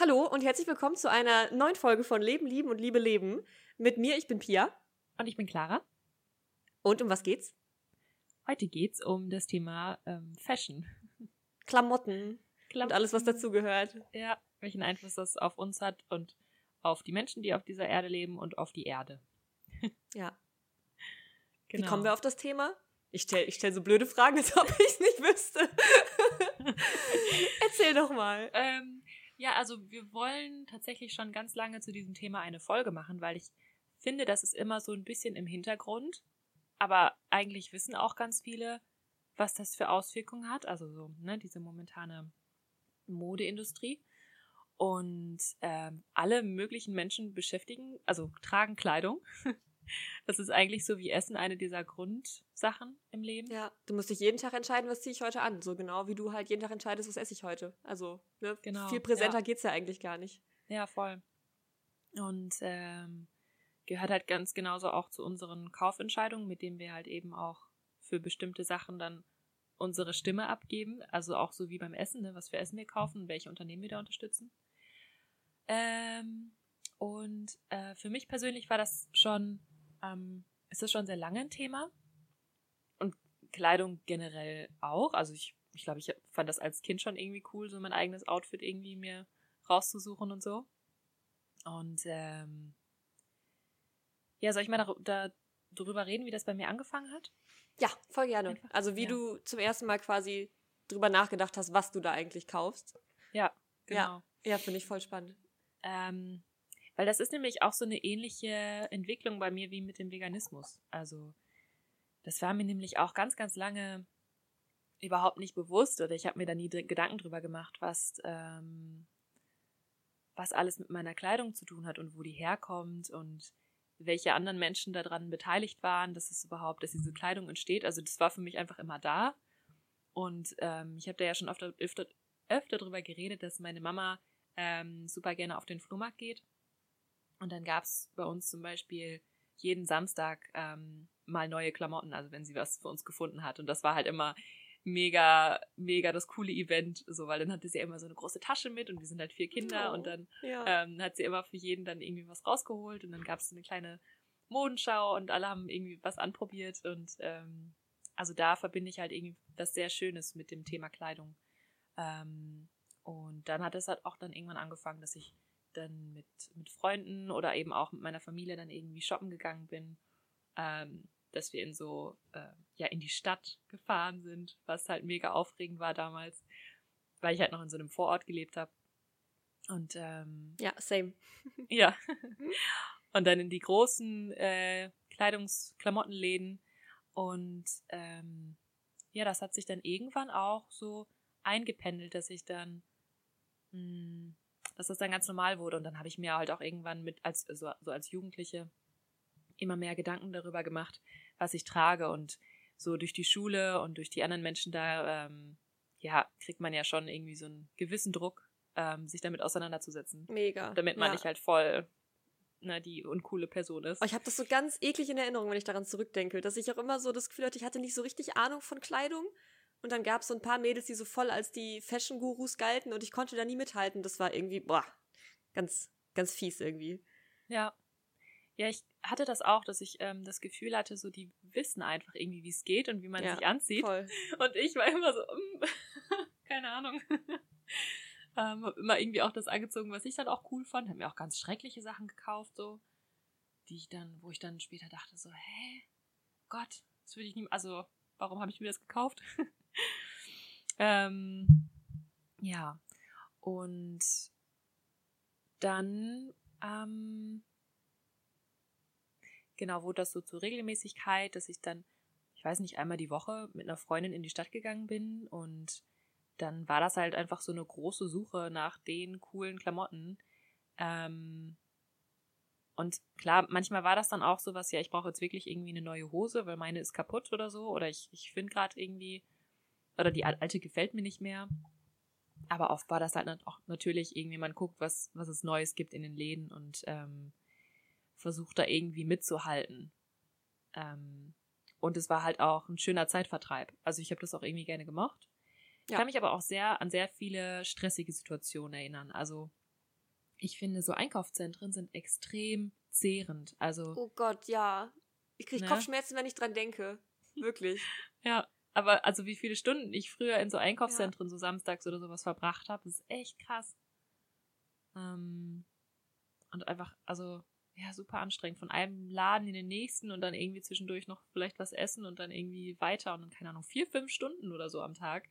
Hallo und herzlich willkommen zu einer neuen Folge von Leben, Lieben und Liebe Leben. Mit mir, ich bin Pia. Und ich bin Clara. Und um was geht's? Heute geht's um das Thema ähm, Fashion. Klamotten. Klamotten. Und alles, was dazugehört. Ja, welchen Einfluss das auf uns hat und auf die Menschen, die auf dieser Erde leben und auf die Erde. ja. Genau. Wie kommen wir auf das Thema? Ich stelle ich stell so blöde Fragen, als ob ich es nicht wüsste. Erzähl doch mal. Ähm, ja, also wir wollen tatsächlich schon ganz lange zu diesem Thema eine Folge machen, weil ich finde, das ist immer so ein bisschen im Hintergrund. Aber eigentlich wissen auch ganz viele, was das für Auswirkungen hat. Also so, ne, diese momentane Modeindustrie. Und ähm, alle möglichen Menschen beschäftigen, also tragen Kleidung. Das ist eigentlich so wie Essen eine dieser Grundsachen im Leben. Ja, du musst dich jeden Tag entscheiden, was ziehe ich heute an. So genau wie du halt jeden Tag entscheidest, was esse ich heute. Also ne, genau, viel präsenter ja. geht's ja eigentlich gar nicht. Ja, voll. Und ähm, gehört halt ganz genauso auch zu unseren Kaufentscheidungen, mit denen wir halt eben auch für bestimmte Sachen dann unsere Stimme abgeben. Also auch so wie beim Essen, ne, was für Essen wir kaufen welche Unternehmen wir da unterstützen. Ähm, und äh, für mich persönlich war das schon ähm, ist das schon sehr lange ein Thema. Und Kleidung generell auch. Also ich, ich glaube, ich fand das als Kind schon irgendwie cool, so mein eigenes Outfit irgendwie mir rauszusuchen und so. Und ähm, ja, soll ich mal da, da, darüber reden, wie das bei mir angefangen hat? Ja, voll gerne. Einfach, also wie ja. du zum ersten Mal quasi drüber nachgedacht hast, was du da eigentlich kaufst. Ja, genau. Ja, ja finde ich voll spannend. Ähm, weil das ist nämlich auch so eine ähnliche Entwicklung bei mir wie mit dem Veganismus. Also das war mir nämlich auch ganz, ganz lange überhaupt nicht bewusst oder ich habe mir da nie Gedanken drüber gemacht, was, ähm, was alles mit meiner Kleidung zu tun hat und wo die herkommt und welche anderen Menschen daran beteiligt waren, dass es überhaupt, dass diese Kleidung entsteht. Also das war für mich einfach immer da. Und ähm, ich habe da ja schon öfter, öfter, öfter drüber geredet, dass meine Mama ähm, super gerne auf den Flohmarkt geht und dann gab es bei uns zum Beispiel jeden Samstag ähm, mal neue Klamotten, also wenn sie was für uns gefunden hat. Und das war halt immer mega, mega das coole Event, so, weil dann hatte sie immer so eine große Tasche mit und wir sind halt vier Kinder oh, und dann ja. ähm, hat sie immer für jeden dann irgendwie was rausgeholt und dann gab es so eine kleine Modenschau und alle haben irgendwie was anprobiert und ähm, also da verbinde ich halt irgendwie was sehr Schönes mit dem Thema Kleidung. Ähm, und dann hat es halt auch dann irgendwann angefangen, dass ich dann mit, mit Freunden oder eben auch mit meiner Familie dann irgendwie shoppen gegangen bin, ähm, dass wir in so, äh, ja, in die Stadt gefahren sind, was halt mega aufregend war damals, weil ich halt noch in so einem Vorort gelebt habe. Und ähm, ja, same. ja. Und dann in die großen äh, Kleidungsklamottenläden. Und ähm, ja, das hat sich dann irgendwann auch so eingependelt, dass ich dann mh, hm, dass das dann ganz normal wurde. Und dann habe ich mir halt auch irgendwann mit, als, so, so als Jugendliche, immer mehr Gedanken darüber gemacht, was ich trage. Und so durch die Schule und durch die anderen Menschen da, ähm, ja, kriegt man ja schon irgendwie so einen gewissen Druck, ähm, sich damit auseinanderzusetzen. Mega. Damit man ja. nicht halt voll ne, die uncoole Person ist. Oh, ich habe das so ganz eklig in Erinnerung, wenn ich daran zurückdenke, dass ich auch immer so das Gefühl hatte, ich hatte nicht so richtig Ahnung von Kleidung und dann gab es so ein paar Mädels, die so voll als die Fashion-Gurus galten und ich konnte da nie mithalten. Das war irgendwie, boah, ganz, ganz fies irgendwie. Ja. Ja, ich hatte das auch, dass ich ähm, das Gefühl hatte, so die wissen einfach irgendwie, wie es geht und wie man ja, sich anzieht. Voll. Und ich war immer so, um, keine Ahnung. ähm, hab immer irgendwie auch das angezogen, was ich dann auch cool fand. Hab mir auch ganz schreckliche Sachen gekauft, so, die ich dann, wo ich dann später dachte, so, hä? Gott, das würde ich nie, also, warum habe ich mir das gekauft? ähm, ja, und dann, ähm, genau, wurde das so zur Regelmäßigkeit, dass ich dann, ich weiß nicht, einmal die Woche mit einer Freundin in die Stadt gegangen bin und dann war das halt einfach so eine große Suche nach den coolen Klamotten. Ähm, und klar, manchmal war das dann auch so was, ja, ich brauche jetzt wirklich irgendwie eine neue Hose, weil meine ist kaputt oder so. Oder ich, ich finde gerade irgendwie oder die alte gefällt mir nicht mehr. Aber oft war das halt auch natürlich irgendwie, man guckt, was, was es Neues gibt in den Läden und ähm, versucht da irgendwie mitzuhalten. Ähm, und es war halt auch ein schöner Zeitvertreib. Also ich habe das auch irgendwie gerne gemocht. Ich kann mich aber auch sehr an sehr viele stressige Situationen erinnern. Also ich finde, so Einkaufszentren sind extrem zehrend. Also. Oh Gott, ja. Ich kriege ne? Kopfschmerzen, wenn ich dran denke. Wirklich. ja, aber also wie viele Stunden ich früher in so Einkaufszentren ja. so samstags oder sowas verbracht habe, ist echt krass. Ähm, und einfach, also ja, super anstrengend. Von einem Laden in den nächsten und dann irgendwie zwischendurch noch vielleicht was essen und dann irgendwie weiter und dann, keine Ahnung, vier, fünf Stunden oder so am Tag.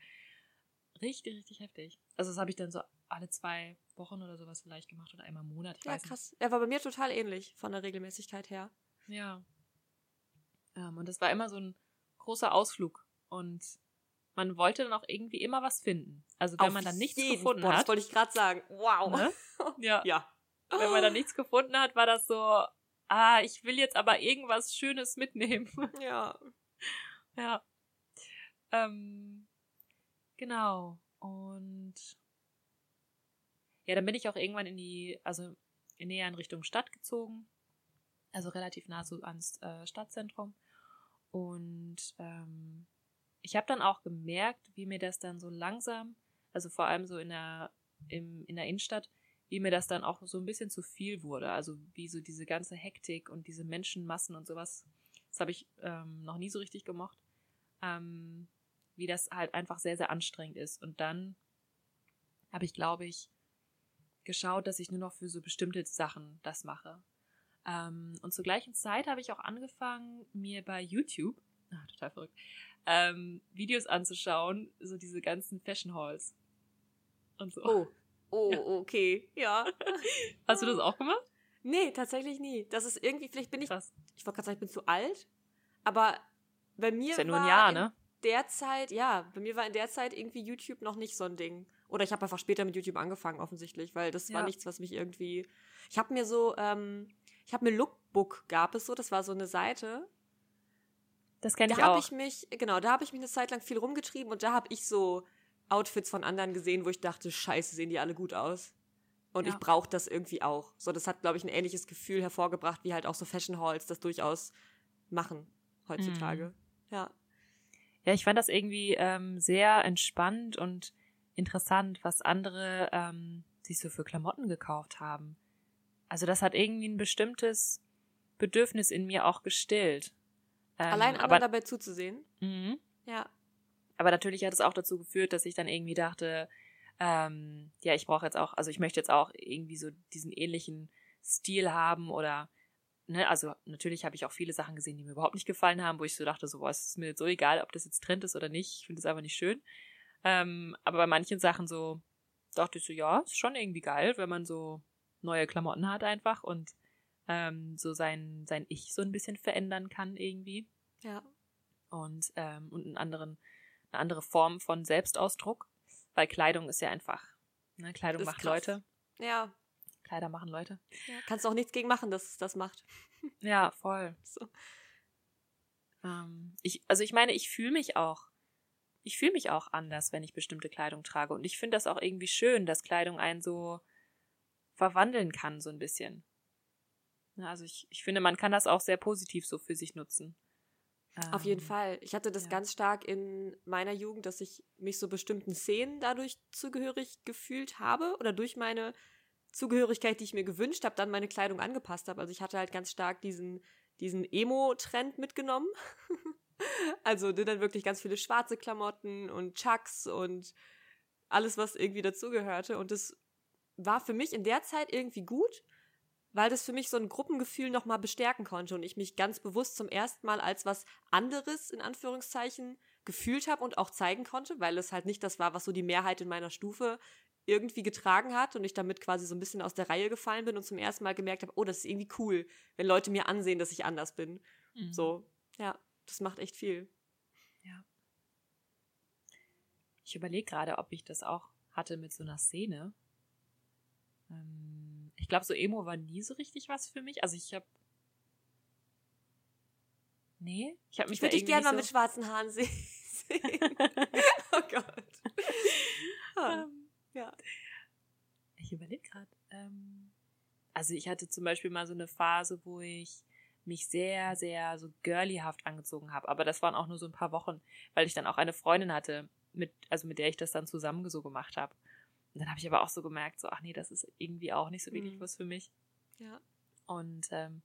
Richtig, richtig heftig. Also das habe ich dann so alle zwei Wochen oder sowas vielleicht gemacht oder einmal im Monat. Ich ja, krass. Er war bei mir total ähnlich von der Regelmäßigkeit her. Ja. Ähm, und das war immer so ein großer Ausflug. Und man wollte dann auch irgendwie immer was finden. Also wenn Auf man dann nichts gefunden Boah, hat. Das wollte ich gerade sagen. Wow. Ne? Ja. ja. Wenn man dann nichts gefunden hat, war das so, ah, ich will jetzt aber irgendwas Schönes mitnehmen. Ja. Ja. Ähm, genau. Und ja, dann bin ich auch irgendwann in die, also näher in Richtung Stadt gezogen. Also relativ nah so ans äh, Stadtzentrum. Und ähm, ich habe dann auch gemerkt, wie mir das dann so langsam, also vor allem so in der, im, in der Innenstadt, wie mir das dann auch so ein bisschen zu viel wurde. Also wie so diese ganze Hektik und diese Menschenmassen und sowas. Das habe ich ähm, noch nie so richtig gemocht. Ähm, wie das halt einfach sehr, sehr anstrengend ist. Und dann habe ich, glaube ich, geschaut, dass ich nur noch für so bestimmte Sachen das mache. Ähm, und zur gleichen Zeit habe ich auch angefangen, mir bei YouTube, ah, total verrückt, ähm, Videos anzuschauen, so diese ganzen Fashion Halls. Und so. Oh. Oh, ja. okay, ja. Hast du das auch gemacht? Nee, tatsächlich nie. Das ist irgendwie, vielleicht bin ich, Krass. ich wollte gerade sagen, ich bin zu alt, aber bei mir ist ja nur ein Jahr, ne? Der Zeit, ja, bei mir war in der Zeit irgendwie YouTube noch nicht so ein Ding. Oder ich habe einfach später mit YouTube angefangen, offensichtlich, weil das ja. war nichts, was mich irgendwie. Ich habe mir so, ähm, ich habe mir Lookbook gab es so, das war so eine Seite. Das kenne ich da auch. Da habe ich mich, genau, da habe ich mich eine Zeit lang viel rumgetrieben und da habe ich so Outfits von anderen gesehen, wo ich dachte, scheiße, sehen die alle gut aus. Und ja. ich brauche das irgendwie auch. So, das hat, glaube ich, ein ähnliches Gefühl hervorgebracht, wie halt auch so Fashion Halls das durchaus machen heutzutage. Mhm. Ja. Ja, ich fand das irgendwie ähm, sehr entspannt und interessant, was andere ähm, sich so für Klamotten gekauft haben. Also das hat irgendwie ein bestimmtes Bedürfnis in mir auch gestillt. Ähm, Allein anderen dabei zuzusehen. Mhm. Ja. Aber natürlich hat es auch dazu geführt, dass ich dann irgendwie dachte, ähm, ja, ich brauche jetzt auch, also ich möchte jetzt auch irgendwie so diesen ähnlichen Stil haben oder, ne, also natürlich habe ich auch viele Sachen gesehen, die mir überhaupt nicht gefallen haben, wo ich so dachte, so, boah, es ist mir jetzt so egal, ob das jetzt Trend ist oder nicht, ich finde es einfach nicht schön. Ähm, aber bei manchen Sachen so dachte ich so, ja, ist schon irgendwie geil, wenn man so neue Klamotten hat einfach und ähm, so sein, sein Ich so ein bisschen verändern kann irgendwie. Ja. Und, ähm, und einen anderen eine andere Form von Selbstausdruck, weil Kleidung ist ja einfach, ne, Kleidung macht krass. Leute. Ja. Kleider machen Leute. Ja, kannst auch nichts gegen machen, dass es das macht. Ja, voll. So. Ähm, ich, also ich meine, ich fühle mich auch, ich fühle mich auch anders, wenn ich bestimmte Kleidung trage. Und ich finde das auch irgendwie schön, dass Kleidung einen so verwandeln kann, so ein bisschen. Also ich, ich finde, man kann das auch sehr positiv so für sich nutzen. Auf jeden ähm, Fall. Ich hatte das ja. ganz stark in meiner Jugend, dass ich mich so bestimmten Szenen dadurch zugehörig gefühlt habe oder durch meine Zugehörigkeit, die ich mir gewünscht habe, dann meine Kleidung angepasst habe. Also ich hatte halt ganz stark diesen, diesen Emo-Trend mitgenommen. also dann wirklich ganz viele schwarze Klamotten und Chucks und alles, was irgendwie dazugehörte. Und das war für mich in der Zeit irgendwie gut, weil das für mich so ein Gruppengefühl nochmal bestärken konnte und ich mich ganz bewusst zum ersten Mal als was anderes in Anführungszeichen gefühlt habe und auch zeigen konnte, weil es halt nicht das war, was so die Mehrheit in meiner Stufe irgendwie getragen hat und ich damit quasi so ein bisschen aus der Reihe gefallen bin und zum ersten Mal gemerkt habe, oh, das ist irgendwie cool, wenn Leute mir ansehen, dass ich anders bin. Mhm. So, ja, das macht echt viel. Ja. Ich überlege gerade, ob ich das auch hatte mit so einer Szene. Ähm glaube, so Emo war nie so richtig was für mich. Also ich habe Nee, ich habe mich Ich würde dich gerne mal so mit schwarzen Haaren sehen. oh Gott. Ah, ähm, ja. Ich überlege gerade. Ähm, also ich hatte zum Beispiel mal so eine Phase, wo ich mich sehr, sehr so girlyhaft angezogen habe. Aber das waren auch nur so ein paar Wochen, weil ich dann auch eine Freundin hatte, mit, also mit der ich das dann zusammen so gemacht habe. Und dann habe ich aber auch so gemerkt, so, ach nee, das ist irgendwie auch nicht so wirklich Mhm. was für mich. Ja. Und ähm,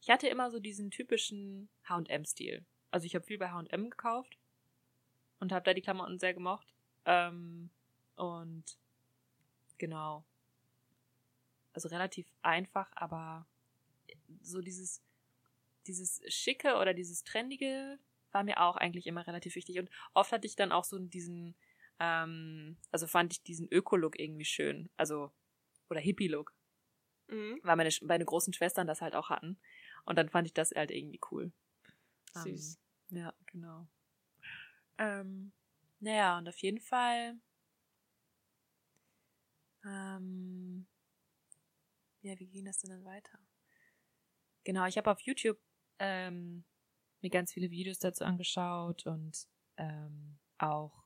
ich hatte immer so diesen typischen H&M-Stil. Also ich habe viel bei H&M gekauft und habe da die Klamotten sehr gemocht. Ähm, und genau. Also relativ einfach, aber so dieses, dieses Schicke oder dieses Trendige war mir auch eigentlich immer relativ wichtig. Und oft hatte ich dann auch so diesen, ähm, also fand ich diesen Öko-Look irgendwie schön. Also, oder Hippie-Look Mhm. weil meine, meine großen Schwestern das halt auch hatten. Und dann fand ich das halt irgendwie cool. Süß. Ähm, ja, genau. Ähm, naja, und auf jeden Fall. Ähm, ja, wie ging das denn dann weiter? Genau, ich habe auf YouTube ähm, mir ganz viele Videos dazu angeschaut und ähm, auch,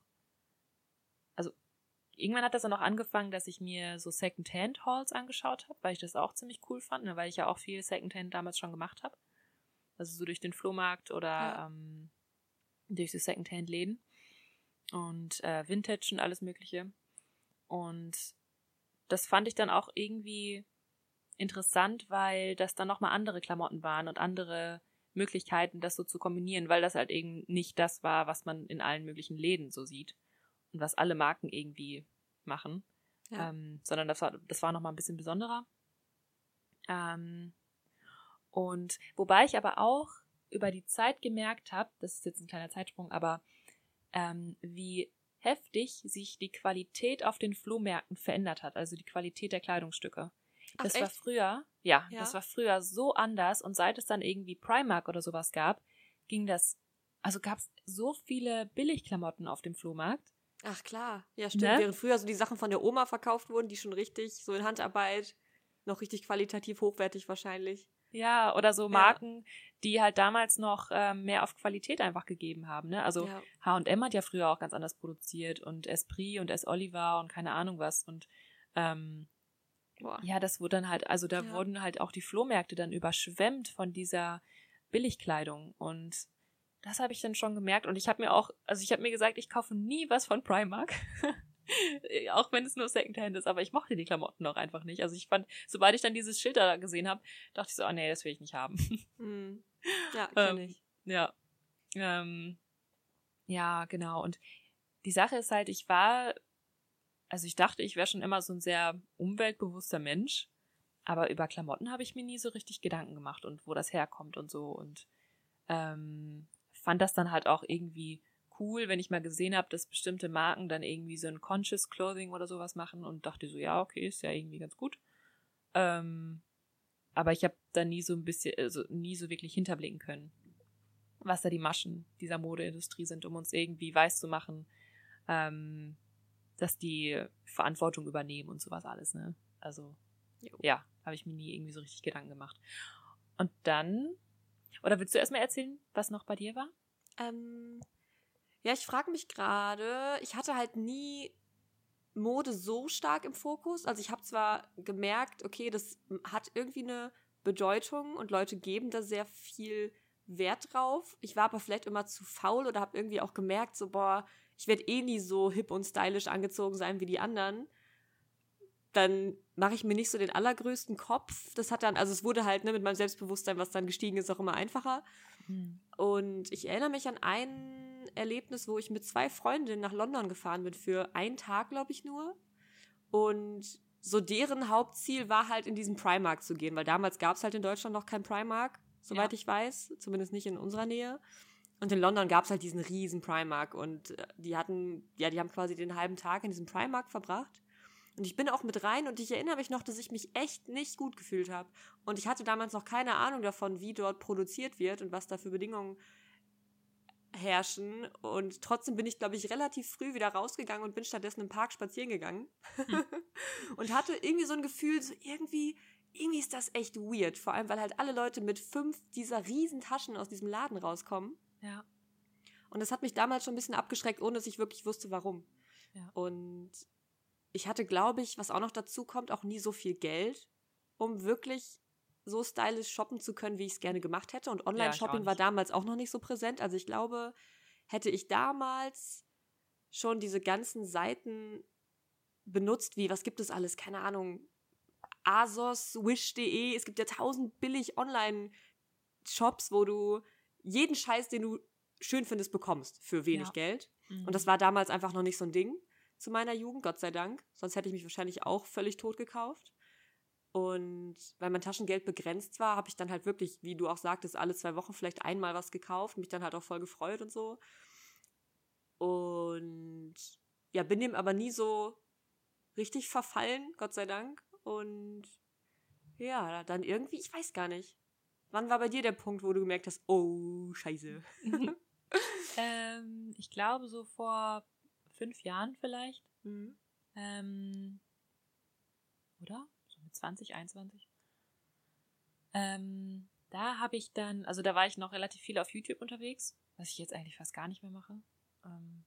also irgendwann hat das dann auch angefangen, dass ich mir so Second-Hand-Hauls angeschaut habe, weil ich das auch ziemlich cool fand, ne, weil ich ja auch viel Second-Hand damals schon gemacht habe. Also so durch den Flohmarkt oder Ja. ähm, durch so Second-Hand-Läden und äh, Vintage und alles Mögliche. Und das fand ich dann auch irgendwie interessant, weil das dann nochmal andere Klamotten waren und andere Möglichkeiten, das so zu kombinieren, weil das halt eben nicht das war, was man in allen möglichen Läden so sieht und was alle Marken irgendwie machen, Ja. ähm, sondern das war, das war nochmal ein bisschen besonderer. Ähm, und wobei ich aber auch über die Zeit gemerkt habe, das ist jetzt ein kleiner Zeitsprung, aber ähm, wie heftig sich die Qualität auf den Flohmärkten verändert hat, also die Qualität der Kleidungsstücke. Ach, Das war echt? früher, ja, Ja. das war früher so anders und seit es dann irgendwie Primark oder sowas gab, ging das, also gab es so viele Billigklamotten auf dem Flohmarkt. Ach klar. Ja, stimmt. Ne? Während früher so die Sachen von der Oma verkauft wurden, die schon richtig, so in Handarbeit, noch richtig qualitativ hochwertig wahrscheinlich. Ja, oder so Marken, die halt damals noch ähm, mehr auf Qualität einfach gegeben haben. Ne? Also ja. H&M hat ja früher auch ganz anders produziert und Esprit und S. Oliver und keine Ahnung was und ähm, Boah. ja, das wurde dann halt, also da Ja. wurden halt auch die Flohmärkte dann überschwemmt von dieser Billigkleidung und das habe ich dann schon gemerkt und ich habe mir auch, also ich habe mir gesagt, ich kaufe nie was von Primark. auch wenn es nur Secondhand ist, aber ich mochte die Klamotten auch einfach nicht. Also ich fand, sobald ich dann dieses Schild da gesehen habe, dachte ich so, oh nee, das will ich nicht haben. Hm. Ja, kenn Ähm, ich. Ja. Ähm, ja, genau. Und die Sache ist halt, ich war, also ich dachte, ich wäre schon immer so ein sehr umweltbewusster Mensch, aber über Klamotten habe ich mir nie so richtig Gedanken gemacht und wo das herkommt und so und ähm, fand das dann halt auch irgendwie cool, wenn ich mal gesehen habe, dass bestimmte Marken dann irgendwie so ein Conscious Clothing oder sowas machen und dachte so, ja, okay, ist ja irgendwie ganz gut. Ähm, aber ich habe da nie so ein bisschen, also nie so wirklich hinterblicken können, was da die Maschen dieser Modeindustrie sind, um uns irgendwie weiß zu machen, ähm, dass die Verantwortung übernehmen und sowas alles, ne? Also, Jo. ja, habe ich mir nie irgendwie so richtig Gedanken gemacht. Und dann, oder willst du erstmal erzählen, was noch bei dir war? Ähm, ja, ich frage mich gerade, ich hatte halt nie Mode so stark im Fokus. Also ich habe zwar gemerkt, okay, das hat irgendwie eine Bedeutung und Leute geben da sehr viel Wert drauf. Ich war aber vielleicht immer zu faul oder habe irgendwie auch gemerkt, so, boah, ich werde eh nie so hip und stylisch angezogen sein wie die anderen. Dann mache ich mir nicht so den allergrößten Kopf. Das hat dann, also es wurde halt ne, mit meinem Selbstbewusstsein, was dann gestiegen ist, auch immer einfacher. Und ich erinnere mich an ein Erlebnis, wo ich mit zwei Freundinnen nach London gefahren bin für einen Tag, glaube ich nur. Und so deren Hauptziel war halt in diesen Primark zu gehen, weil damals gab es halt in Deutschland noch kein Primark, soweit Ja. ich weiß, zumindest nicht in unserer Nähe. Und in London gab es halt diesen riesen Primark und äh, die hatten, ja, die haben quasi den halben Tag in diesem Primark verbracht. Und ich bin auch mit rein und ich erinnere mich noch, dass ich mich echt nicht gut gefühlt habe. Und ich hatte damals noch keine Ahnung davon, wie dort produziert wird und was da für Bedingungen herrschen. Und trotzdem bin ich, glaube ich, relativ früh wieder rausgegangen und bin stattdessen im Park spazieren gegangen. und hatte irgendwie so ein Gefühl, so irgendwie, irgendwie ist das echt weird. Vor allem, weil halt alle Leute mit fünf dieser riesen Taschen aus diesem Laden rauskommen. Ja. Und das hat mich damals schon ein bisschen abgeschreckt, ohne dass ich wirklich wusste, warum. Ja. Und ich hatte, glaube ich, was auch noch dazu kommt, auch nie so viel Geld, um wirklich so stylisch shoppen zu können, wie ich es gerne gemacht hätte. Und Ja, Online-Shopping auch war damals auch noch nicht so präsent. Also ich glaube, hätte ich damals schon diese ganzen Seiten benutzt, wie, was gibt es alles? Keine Ahnung. Asos, Wish.de, es gibt ja tausend billig Online-Shops, wo du jeden Scheiß, den du schön findest, bekommst für wenig ja. Geld. Mhm. Und das war damals einfach noch nicht so ein Ding zu meiner Jugend, Gott sei Dank. Sonst hätte ich mich wahrscheinlich auch völlig tot gekauft. Und weil mein Taschengeld begrenzt war, habe ich dann halt wirklich, wie du auch sagtest, alle zwei Wochen vielleicht einmal was gekauft, mich dann halt auch voll gefreut und so. Und ja, bin dem aber nie so richtig verfallen, Gott sei Dank. Und ja, dann irgendwie, ich weiß gar nicht. Wann war bei dir der Punkt, wo du gemerkt hast, oh, scheiße? ähm, ich glaube so vor fünf Jahren vielleicht. Mhm. Ähm, oder? So mit 20, 21. Ähm, da habe ich dann, also da war ich noch relativ viel auf YouTube unterwegs, was ich jetzt eigentlich fast gar nicht mehr mache. Ähm,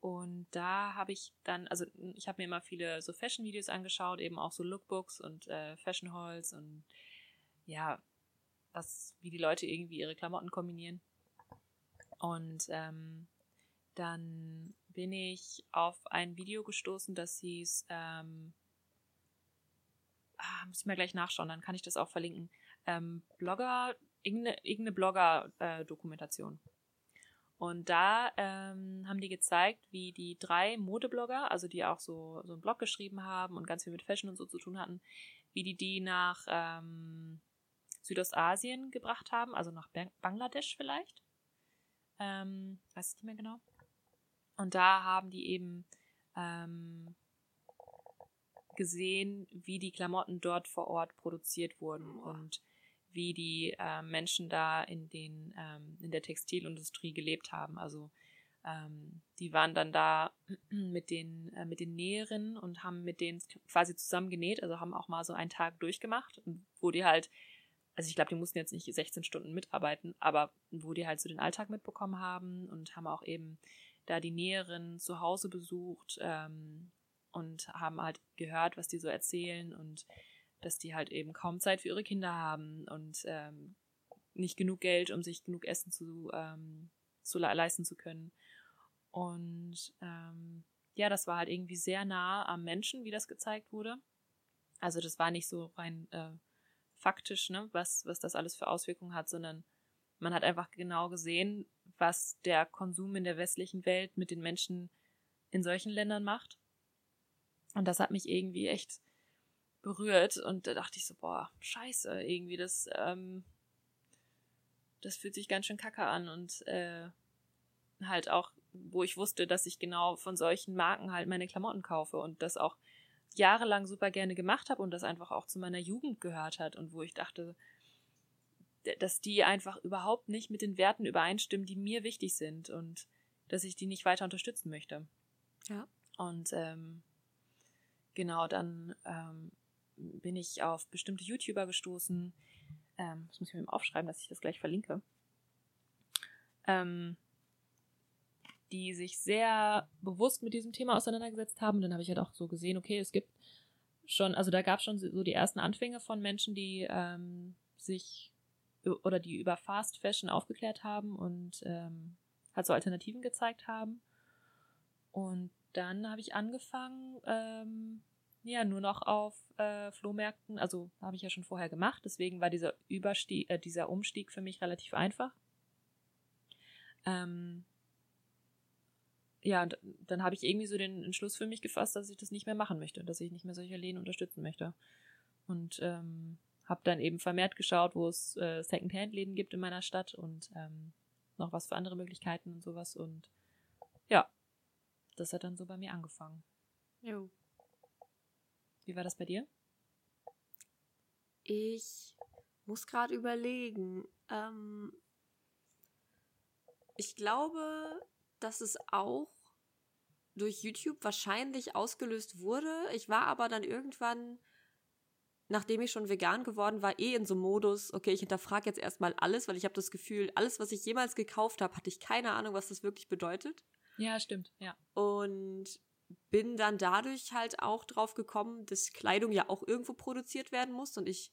und da habe ich dann, also ich habe mir immer viele so Fashion-Videos angeschaut, eben auch so Lookbooks und äh, Fashion Halls und ja, was, wie die Leute irgendwie ihre Klamotten kombinieren. Und ähm, dann bin ich auf ein Video gestoßen, das hieß, ähm, ah, muss ich mal gleich nachschauen, dann kann ich das auch verlinken. Ähm, Blogger, irgendeine, irgendeine Blogger-Dokumentation. Äh, und da ähm, haben die gezeigt, wie die drei Modeblogger, also die auch so, so einen Blog geschrieben haben und ganz viel mit Fashion und so zu tun hatten, wie die die nach ähm, Südostasien gebracht haben, also nach Bangladesch vielleicht. Ähm, weiß ich nicht mehr genau. Und da haben die eben ähm, gesehen, wie die Klamotten dort vor Ort produziert wurden und wie die äh, Menschen da in den ähm, in der Textilindustrie gelebt haben. Also ähm, die waren dann da mit den äh, mit den Näherinnen und haben mit denen quasi zusammen genäht. Also haben auch mal so einen Tag durchgemacht, wo die halt also ich glaube, die mussten jetzt nicht 16 Stunden mitarbeiten, aber wo die halt so den Alltag mitbekommen haben und haben auch eben da die Näherinnen zu Hause besucht ähm, und haben halt gehört, was die so erzählen und dass die halt eben kaum Zeit für ihre Kinder haben und ähm, nicht genug Geld, um sich genug Essen zu, ähm, zu le leisten zu können. Und ähm, ja, das war halt irgendwie sehr nah am Menschen, wie das gezeigt wurde. Also das war nicht so rein äh, faktisch, ne, was, was das alles für Auswirkungen hat, sondern man hat einfach genau gesehen, was der Konsum in der westlichen Welt mit den Menschen in solchen Ländern macht. Und das hat mich irgendwie echt berührt und da dachte ich so, boah, scheiße, irgendwie das, ähm, das fühlt sich ganz schön kacke an und äh, halt auch, wo ich wusste, dass ich genau von solchen Marken halt meine Klamotten kaufe und das auch jahrelang super gerne gemacht habe und das einfach auch zu meiner Jugend gehört hat und wo ich dachte, dass die einfach überhaupt nicht mit den Werten übereinstimmen, die mir wichtig sind und dass ich die nicht weiter unterstützen möchte. Ja. Und ähm, genau, dann ähm, bin ich auf bestimmte YouTuber gestoßen. Ähm, das muss ich mir mal aufschreiben, dass ich das gleich verlinke. Ähm, die sich sehr bewusst mit diesem Thema auseinandergesetzt haben. Und dann habe ich halt auch so gesehen, okay, es gibt schon, also da gab es schon so die ersten Anfänge von Menschen, die ähm, sich oder die über Fast Fashion aufgeklärt haben und ähm, halt so Alternativen gezeigt haben. Und dann habe ich angefangen, ähm, ja, nur noch auf äh, Flohmärkten, also habe ich ja schon vorher gemacht, deswegen war dieser Überstieg, äh, dieser Umstieg für mich relativ einfach. Ähm, ja, und dann habe ich irgendwie so den Entschluss für mich gefasst, dass ich das nicht mehr machen möchte, dass ich nicht mehr solche Läden unterstützen möchte. Und ähm, habe dann eben vermehrt geschaut, wo es äh, Secondhand-Läden gibt in meiner Stadt und ähm, noch was für andere Möglichkeiten und sowas. Und ja, das hat dann so bei mir angefangen. Jo. Wie war das bei dir? Ich muss gerade überlegen. Ähm, ich glaube, dass es auch durch YouTube wahrscheinlich ausgelöst wurde. Ich war aber dann irgendwann nachdem ich schon vegan geworden war, eh in so einem Modus, okay, ich hinterfrage jetzt erstmal alles, weil ich habe das Gefühl, alles, was ich jemals gekauft habe, hatte ich keine Ahnung, was das wirklich bedeutet. Ja, stimmt, ja. Und bin dann dadurch halt auch drauf gekommen, dass Kleidung ja auch irgendwo produziert werden muss und ich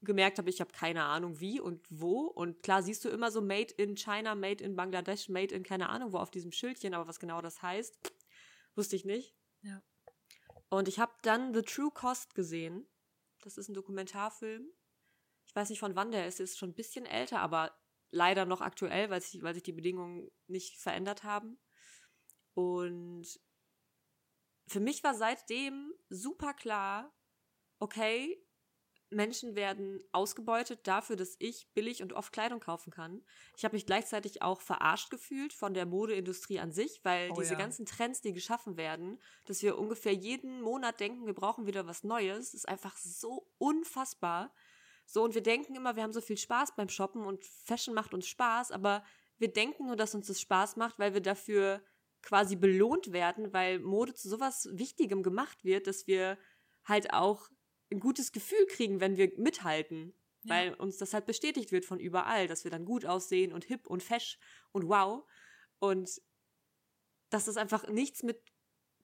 gemerkt habe, ich habe keine Ahnung wie und wo. Und klar siehst du immer so Made in China, Made in Bangladesch, Made in keine Ahnung wo auf diesem Schildchen, aber was genau das heißt, wusste ich nicht. Ja. Und ich habe dann The True Cost gesehen. Das ist ein Dokumentarfilm. Ich weiß nicht, von wann der ist. Er ist schon ein bisschen älter, aber leider noch aktuell, weil sich, weil sich die Bedingungen nicht verändert haben. Und für mich war seitdem super klar, okay, Menschen werden ausgebeutet dafür, dass ich billig und oft Kleidung kaufen kann. Ich habe mich gleichzeitig auch verarscht gefühlt von der Modeindustrie an sich, weil oh, diese ja. ganzen Trends, die geschaffen werden, dass wir ungefähr jeden Monat denken, wir brauchen wieder was Neues, ist einfach so unfassbar. So, und wir denken immer, wir haben so viel Spaß beim Shoppen und Fashion macht uns Spaß, aber wir denken nur, dass uns das Spaß macht, weil wir dafür quasi belohnt werden, weil Mode zu sowas Wichtigem gemacht wird, dass wir halt auch ein gutes Gefühl kriegen, wenn wir mithalten. Ja. Weil uns das halt bestätigt wird von überall, dass wir dann gut aussehen und hip und fesch und wow. Und dass das einfach nichts mit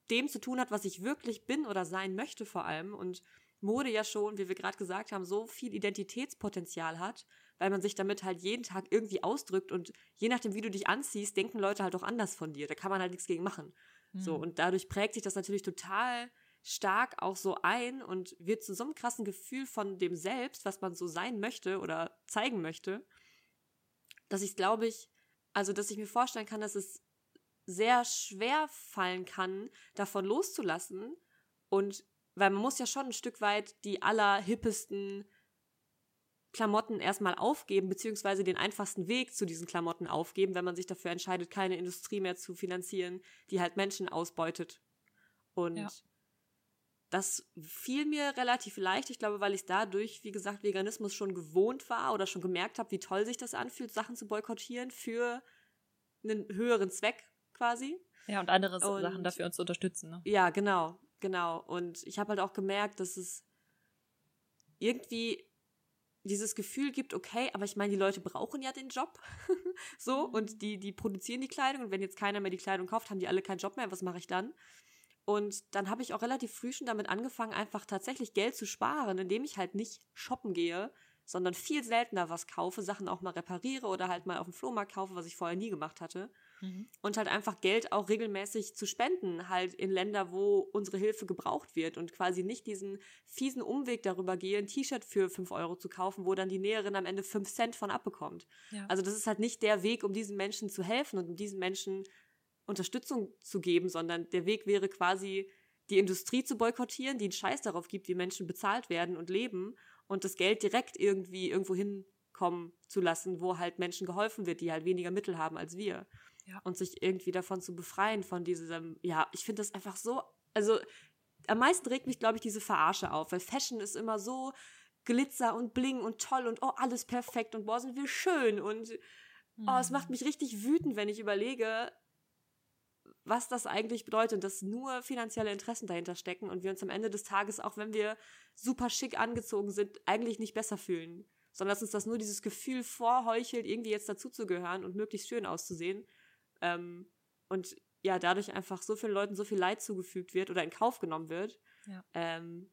dem zu tun hat, was ich wirklich bin oder sein möchte vor allem. Und Mode ja schon, wie wir gerade gesagt haben, so viel Identitätspotenzial hat, weil man sich damit halt jeden Tag irgendwie ausdrückt und je nachdem, wie du dich anziehst, denken Leute halt auch anders von dir. Da kann man halt nichts gegen machen. Mhm. So, und dadurch prägt sich das natürlich total stark auch so ein und wird zu so einem krassen Gefühl von dem Selbst, was man so sein möchte oder zeigen möchte, dass ich glaube ich, also dass ich mir vorstellen kann, dass es sehr schwer fallen kann, davon loszulassen und weil man muss ja schon ein Stück weit die allerhippesten Klamotten erstmal aufgeben, beziehungsweise den einfachsten Weg zu diesen Klamotten aufgeben, wenn man sich dafür entscheidet, keine Industrie mehr zu finanzieren, die halt Menschen ausbeutet. Und ja das fiel mir relativ leicht. Ich glaube, weil ich dadurch, wie gesagt, Veganismus schon gewohnt war oder schon gemerkt habe, wie toll sich das anfühlt, Sachen zu boykottieren für einen höheren Zweck quasi. Ja, und andere und, Sachen dafür uns zu unterstützen. Ne? Ja, genau, genau. Und ich habe halt auch gemerkt, dass es irgendwie dieses Gefühl gibt, okay, aber ich meine, die Leute brauchen ja den Job. so, und mhm. die, die produzieren die Kleidung und wenn jetzt keiner mehr die Kleidung kauft, haben die alle keinen Job mehr, was mache ich dann? Und dann habe ich auch relativ früh schon damit angefangen, einfach tatsächlich Geld zu sparen, indem ich halt nicht shoppen gehe, sondern viel seltener was kaufe, Sachen auch mal repariere oder halt mal auf dem Flohmarkt kaufe, was ich vorher nie gemacht hatte. Mhm. Und halt einfach Geld auch regelmäßig zu spenden, halt in Länder, wo unsere Hilfe gebraucht wird und quasi nicht diesen fiesen Umweg darüber gehe, ein T-Shirt für 5 Euro zu kaufen, wo dann die Näherin am Ende 5 Cent von abbekommt. Ja. Also das ist halt nicht der Weg, um diesen Menschen zu helfen und um diesen Menschen Unterstützung zu geben, sondern der Weg wäre quasi, die Industrie zu boykottieren, die einen Scheiß darauf gibt, wie Menschen bezahlt werden und leben und das Geld direkt irgendwie irgendwo hinkommen zu lassen, wo halt Menschen geholfen wird, die halt weniger Mittel haben als wir. Ja. Und sich irgendwie davon zu befreien, von diesem, ja, ich finde das einfach so, also am meisten regt mich, glaube ich, diese Verarsche auf, weil Fashion ist immer so Glitzer und Bling und toll und oh, alles perfekt und boah, sind wir schön und oh, es macht mhm. mich richtig wütend, wenn ich überlege, was das eigentlich bedeutet, dass nur finanzielle Interessen dahinter stecken und wir uns am Ende des Tages, auch wenn wir super schick angezogen sind, eigentlich nicht besser fühlen. Sondern dass uns das nur dieses Gefühl vorheuchelt, irgendwie jetzt dazuzugehören und möglichst schön auszusehen. Ähm, und ja, dadurch einfach so vielen Leuten so viel Leid zugefügt wird oder in Kauf genommen wird. Ja. Ähm,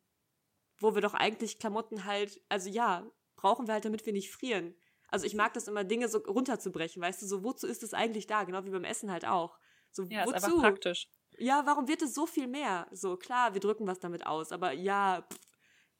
wo wir doch eigentlich Klamotten halt, also ja, brauchen wir halt, damit wir nicht frieren. Also ich mag das immer, Dinge so runterzubrechen, weißt du, so wozu ist es eigentlich da? Genau wie beim Essen halt auch. So, ja, wozu? ist einfach praktisch. Ja, warum wird es so viel mehr? So, klar, wir drücken was damit aus, aber ja, pff,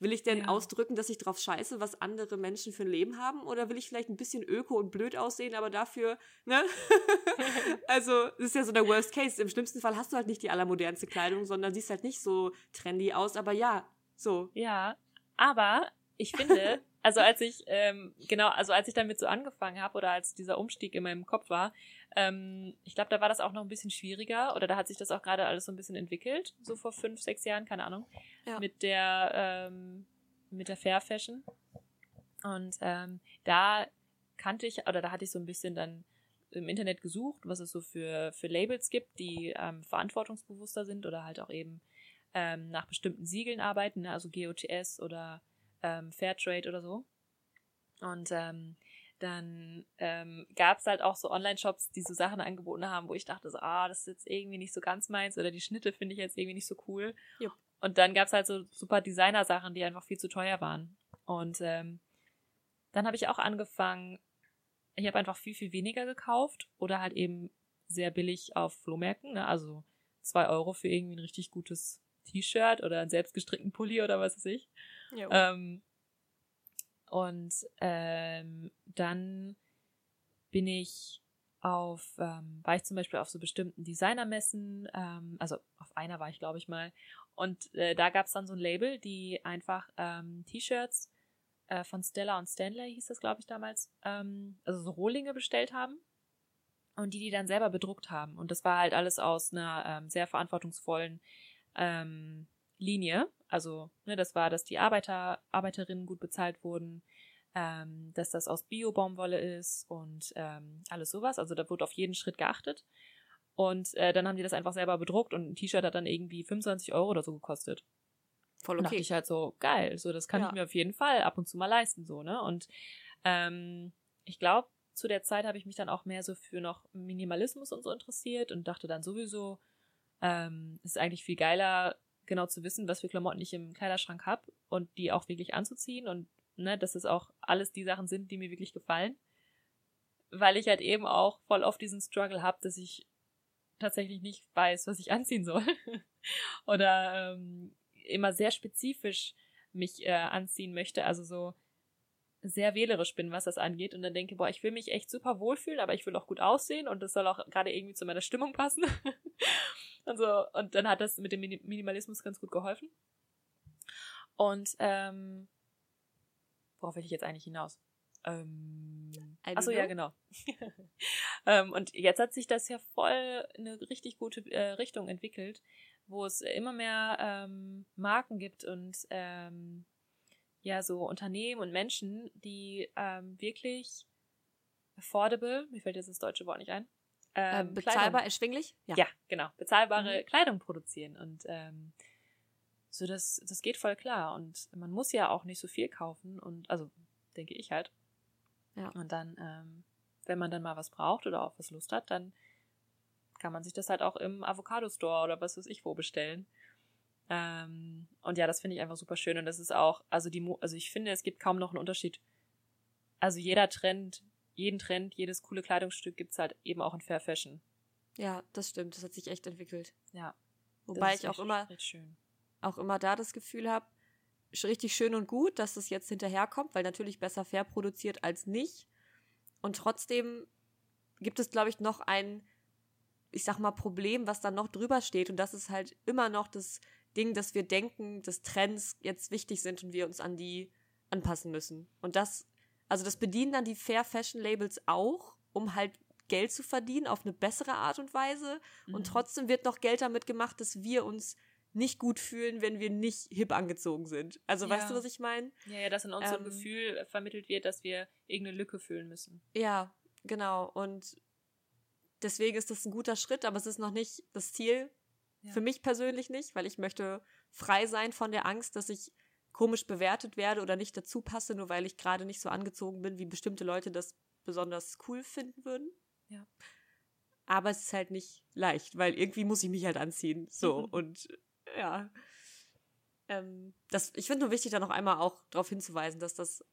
will ich denn ja. ausdrücken, dass ich drauf scheiße, was andere Menschen für ein Leben haben? Oder will ich vielleicht ein bisschen öko und blöd aussehen, aber dafür, ne? also, das ist ja so der Worst Case. Im schlimmsten Fall hast du halt nicht die allermodernste Kleidung, sondern siehst halt nicht so trendy aus, aber ja, so. Ja, aber ich finde, also als ich, ähm, genau, also als ich damit so angefangen habe oder als dieser Umstieg in meinem Kopf war, ähm, ich glaube, da war das auch noch ein bisschen schwieriger oder da hat sich das auch gerade alles so ein bisschen entwickelt, so vor fünf, sechs Jahren, keine Ahnung, ja. mit der ähm, mit der Fair Fashion. Und ähm, da kannte ich oder da hatte ich so ein bisschen dann im Internet gesucht, was es so für für Labels gibt, die ähm, verantwortungsbewusster sind oder halt auch eben ähm, nach bestimmten Siegeln arbeiten, ne? also GOTS oder ähm, Fairtrade oder so. Und ähm, dann ähm, gab es halt auch so Online-Shops, die so Sachen angeboten haben, wo ich dachte so, ah, das ist jetzt irgendwie nicht so ganz meins oder die Schnitte finde ich jetzt irgendwie nicht so cool. Yep. Und dann gab es halt so super Designer-Sachen, die einfach viel zu teuer waren. Und ähm, dann habe ich auch angefangen, ich habe einfach viel, viel weniger gekauft oder halt eben sehr billig auf Flohmärkten, ne? also zwei Euro für irgendwie ein richtig gutes T-Shirt oder einen selbstgestrickten Pulli oder was weiß ich. Ähm, und ähm, dann bin ich auf, ähm, war ich zum Beispiel auf so bestimmten Designermessen, ähm, also auf einer war ich, glaube ich mal. Und äh, da gab es dann so ein Label, die einfach ähm, T-Shirts äh, von Stella und Stanley, hieß das, glaube ich, damals, ähm, also so Rohlinge bestellt haben. Und die, die dann selber bedruckt haben. Und das war halt alles aus einer ähm, sehr verantwortungsvollen ähm, Linie. Also, ne, das war, dass die Arbeiter, Arbeiterinnen gut bezahlt wurden, ähm, dass das aus Bio-Baumwolle ist und ähm, alles sowas. Also da wurde auf jeden Schritt geachtet. Und äh, dann haben die das einfach selber bedruckt und ein T-Shirt hat dann irgendwie 25 Euro oder so gekostet. Voll okay. Und dachte ich halt so, geil, so das kann ja. ich mir auf jeden Fall ab und zu mal leisten, so, ne? Und ähm, ich glaube, zu der Zeit habe ich mich dann auch mehr so für noch Minimalismus und so interessiert und dachte dann sowieso, ähm, ist eigentlich viel geiler, genau zu wissen, was für Klamotten ich im Kleiderschrank habe und die auch wirklich anzuziehen und ne, dass es auch alles die Sachen sind, die mir wirklich gefallen. Weil ich halt eben auch voll auf diesen Struggle habe, dass ich tatsächlich nicht weiß, was ich anziehen soll. Oder ähm, immer sehr spezifisch mich äh, anziehen möchte. Also so sehr wählerisch bin, was das angeht. Und dann denke, boah, ich will mich echt super wohlfühlen, aber ich will auch gut aussehen und das soll auch gerade irgendwie zu meiner Stimmung passen. und so, und dann hat das mit dem Minimalismus ganz gut geholfen. Und ähm, worauf will ich jetzt eigentlich hinaus? Ähm, achso, ja, genau. ähm, und jetzt hat sich das ja voll in eine richtig gute äh, Richtung entwickelt, wo es immer mehr ähm, Marken gibt und ähm, ja, so Unternehmen und Menschen, die ähm, wirklich affordable, mir fällt jetzt das deutsche Wort nicht ein. Äh, ähm, bezahlbar, Kleidung, erschwinglich? Ja. ja, genau. Bezahlbare mhm. Kleidung produzieren. Und ähm, so, das, das geht voll klar. Und man muss ja auch nicht so viel kaufen. Und also, denke ich halt. Ja. Und dann, ähm, wenn man dann mal was braucht oder auch was Lust hat, dann kann man sich das halt auch im Avocado Store oder was weiß ich wo bestellen. Ähm, und ja, das finde ich einfach super schön. Und das ist auch, also die, also ich finde, es gibt kaum noch einen Unterschied. Also jeder Trend, jeden Trend, jedes coole Kleidungsstück gibt es halt eben auch in Fair Fashion. Ja, das stimmt. Das hat sich echt entwickelt. Ja. Wobei ich auch immer, auch immer da das Gefühl habe, richtig schön und gut, dass das jetzt hinterherkommt, weil natürlich besser fair produziert als nicht. Und trotzdem gibt es, glaube ich, noch ein, ich sag mal, Problem, was dann noch drüber steht. Und das ist halt immer noch das Ding, dass wir denken, dass Trends jetzt wichtig sind und wir uns an die anpassen müssen. Und das, also das bedienen dann die Fair Fashion Labels auch, um halt Geld zu verdienen auf eine bessere Art und Weise. Mhm. Und trotzdem wird noch Geld damit gemacht, dass wir uns nicht gut fühlen, wenn wir nicht hip angezogen sind. Also ja. weißt du, was ich meine? Ja, ja, dass in uns ähm, so ein Gefühl vermittelt wird, dass wir irgendeine Lücke füllen müssen. Ja, genau. Und deswegen ist das ein guter Schritt, aber es ist noch nicht das Ziel. Ja. Für mich persönlich nicht, weil ich möchte frei sein von der Angst, dass ich komisch bewertet werde oder nicht dazu passe, nur weil ich gerade nicht so angezogen bin, wie bestimmte Leute das besonders cool finden würden. Ja. Aber es ist halt nicht leicht, weil irgendwie muss ich mich halt anziehen. So. Und ja. Ähm, das, ich finde nur wichtig, da noch einmal auch darauf hinzuweisen, dass das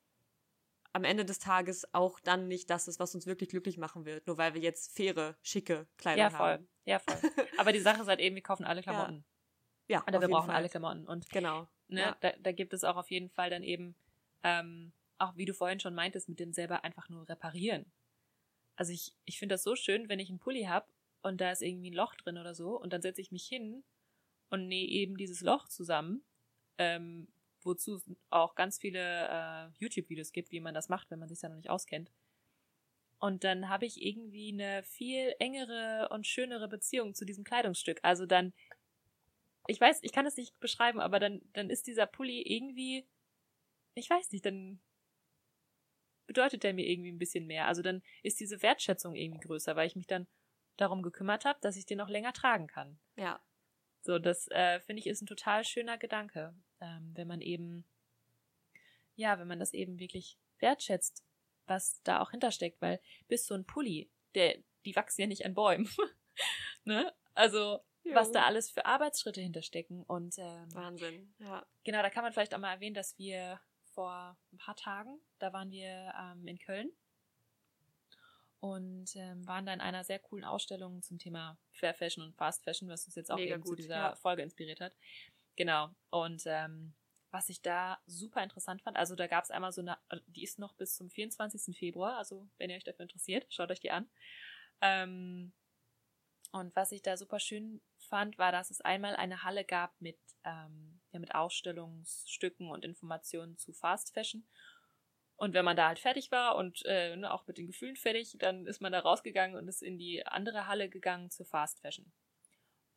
am Ende des Tages auch dann nicht das ist, was uns wirklich glücklich machen wird, nur weil wir jetzt faire, schicke Kleider ja, voll. haben. Ja, voll. Aber die Sache ist halt eben, wir kaufen alle Klamotten. Ja. ja Oder wir brauchen Fall. alle Klamotten. Und genau. Ne, ja. da, da gibt es auch auf jeden Fall dann eben, ähm, auch wie du vorhin schon meintest, mit dem selber einfach nur reparieren. Also ich, ich finde das so schön, wenn ich einen Pulli habe und da ist irgendwie ein Loch drin oder so und dann setze ich mich hin und nähe eben dieses Loch zusammen, ähm, wozu es auch ganz viele äh, YouTube-Videos gibt, wie man das macht, wenn man sich da noch nicht auskennt. Und dann habe ich irgendwie eine viel engere und schönere Beziehung zu diesem Kleidungsstück. Also dann, ich weiß, ich kann es nicht beschreiben, aber dann, dann ist dieser Pulli irgendwie, ich weiß nicht, dann bedeutet der mir irgendwie ein bisschen mehr. Also dann ist diese Wertschätzung irgendwie größer, weil ich mich dann darum gekümmert habe, dass ich den noch länger tragen kann. Ja. So, das äh, finde ich ist ein total schöner Gedanke, ähm, wenn man eben, ja, wenn man das eben wirklich wertschätzt, was da auch hintersteckt, weil bis so ein Pulli, der, die wachsen ja nicht an Bäumen. ne? Also, jo. was da alles für Arbeitsschritte hinterstecken und ähm, Wahnsinn, ja. Genau, da kann man vielleicht auch mal erwähnen, dass wir vor ein paar Tagen, da waren wir ähm, in Köln und ähm, waren da in einer sehr coolen Ausstellung zum Thema Fair Fashion und Fast Fashion, was uns jetzt auch Mega eben gut, zu dieser ja. Folge inspiriert hat. genau. Und ähm, was ich da super interessant fand, also da gab es einmal so eine, die ist noch bis zum 24. Februar, also wenn ihr euch dafür interessiert, schaut euch die an. Ähm, und was ich da super schön fand, war, dass es einmal eine Halle gab mit, ähm, ja, mit Ausstellungsstücken und Informationen zu Fast Fashion. Und wenn man da halt fertig war und äh, ne, auch mit den Gefühlen fertig, dann ist man da rausgegangen und ist in die andere Halle gegangen zu Fast Fashion.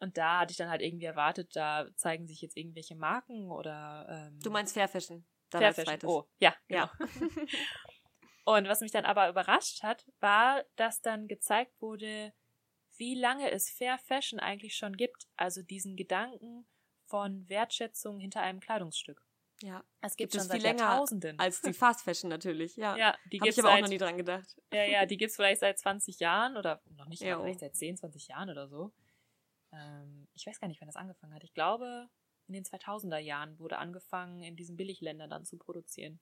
Und da hatte ich dann halt irgendwie erwartet, da zeigen sich jetzt irgendwelche Marken oder. Ähm, du meinst Fair Fashion? Fair Fashion. Oh, ja, genau. Ja. und was mich dann aber überrascht hat, war, dass dann gezeigt wurde, wie lange es Fair Fashion eigentlich schon gibt. Also diesen Gedanken von Wertschätzung hinter einem Kleidungsstück. Ja. Es gibt, gibt schon es viel länger Jahrtausenden. als die Fast Fashion natürlich. Ja. Ja, die Habe ich aber seit, auch noch nie dran gedacht. Ja, ja, die gibt es vielleicht seit 20 Jahren oder noch nicht, ja, vielleicht seit 10, 20 Jahren oder so. Ähm, ich weiß gar nicht, wann das angefangen hat. Ich glaube, in den 2000er Jahren wurde angefangen, in diesen Billigländern dann zu produzieren.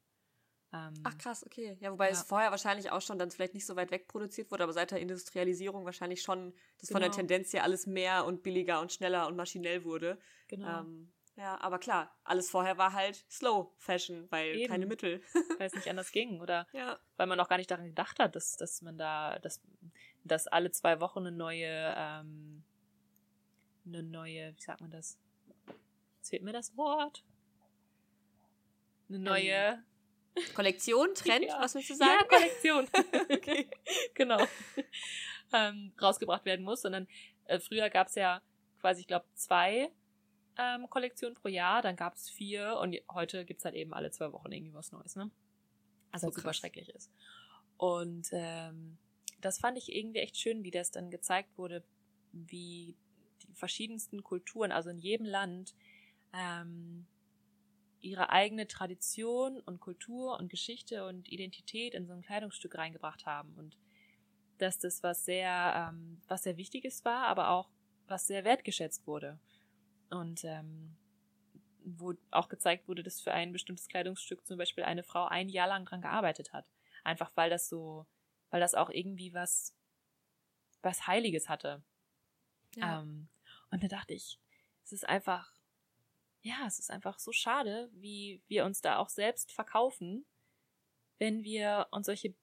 Ähm, Ach krass, okay. Ja, wobei ja. es vorher wahrscheinlich auch schon dann vielleicht nicht so weit weg produziert wurde, aber seit der Industrialisierung wahrscheinlich schon, dass genau. von der genau. Tendenz her alles mehr und billiger und schneller und maschinell wurde. Genau. Ähm, ja, aber klar, alles vorher war halt Slow Fashion, weil Eben. keine Mittel. weil es nicht anders ging oder ja. weil man auch gar nicht daran gedacht hat, dass, dass man da, dass, dass alle zwei Wochen eine neue, ähm, eine neue, wie sagt man das? Jetzt fehlt mir das Wort. Eine neue. Kollektion, Trend, ja. was willst du sagen? Ja, Kollektion. okay. genau. Ähm, rausgebracht werden muss, sondern äh, früher gab es ja quasi, ich glaube, zwei ähm, Kollektionen pro Jahr, dann gab es vier und heute gibt es halt eben alle zwei Wochen irgendwie was Neues, ne? Also so super schrecklich ist. Und ähm, das fand ich irgendwie echt schön, wie das dann gezeigt wurde, wie die verschiedensten Kulturen, also in jedem Land, ähm, ihre eigene Tradition und Kultur und Geschichte und Identität in so ein Kleidungsstück reingebracht haben und dass das was sehr, ähm, was sehr Wichtiges war, aber auch was sehr wertgeschätzt wurde. Und ähm, wo auch gezeigt wurde, dass für ein bestimmtes Kleidungsstück zum Beispiel eine Frau ein Jahr lang dran gearbeitet hat. Einfach weil das so, weil das auch irgendwie was, was Heiliges hatte. Ja. Ähm, und da dachte ich, es ist einfach ja, es ist einfach so schade, wie wir uns da auch selbst verkaufen, wenn wir uns solche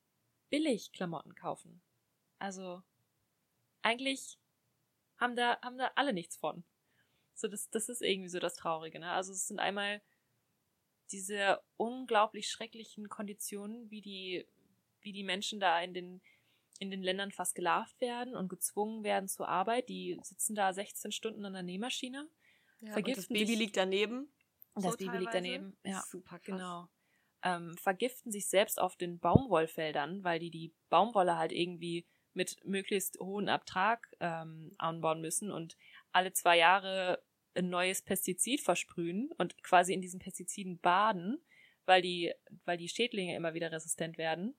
Billigklamotten kaufen. Also, eigentlich haben da, haben da alle nichts von. So, das, das ist irgendwie so das Traurige, ne? Also, es sind einmal diese unglaublich schrecklichen Konditionen, wie die, wie die Menschen da in den, in den Ländern fast gelarvt werden und gezwungen werden zur Arbeit. Die sitzen da 16 Stunden an der Nähmaschine ja, vergiften das Baby sich, liegt daneben. Das so Baby teilweise. liegt daneben, ja. Super krass. Genau. Ähm, vergiften sich selbst auf den Baumwollfeldern, weil die die Baumwolle halt irgendwie mit möglichst hohen Abtrag ähm, anbauen müssen und alle zwei Jahre ein neues Pestizid versprühen und quasi in diesen Pestiziden baden, weil die, weil die Schädlinge immer wieder resistent werden.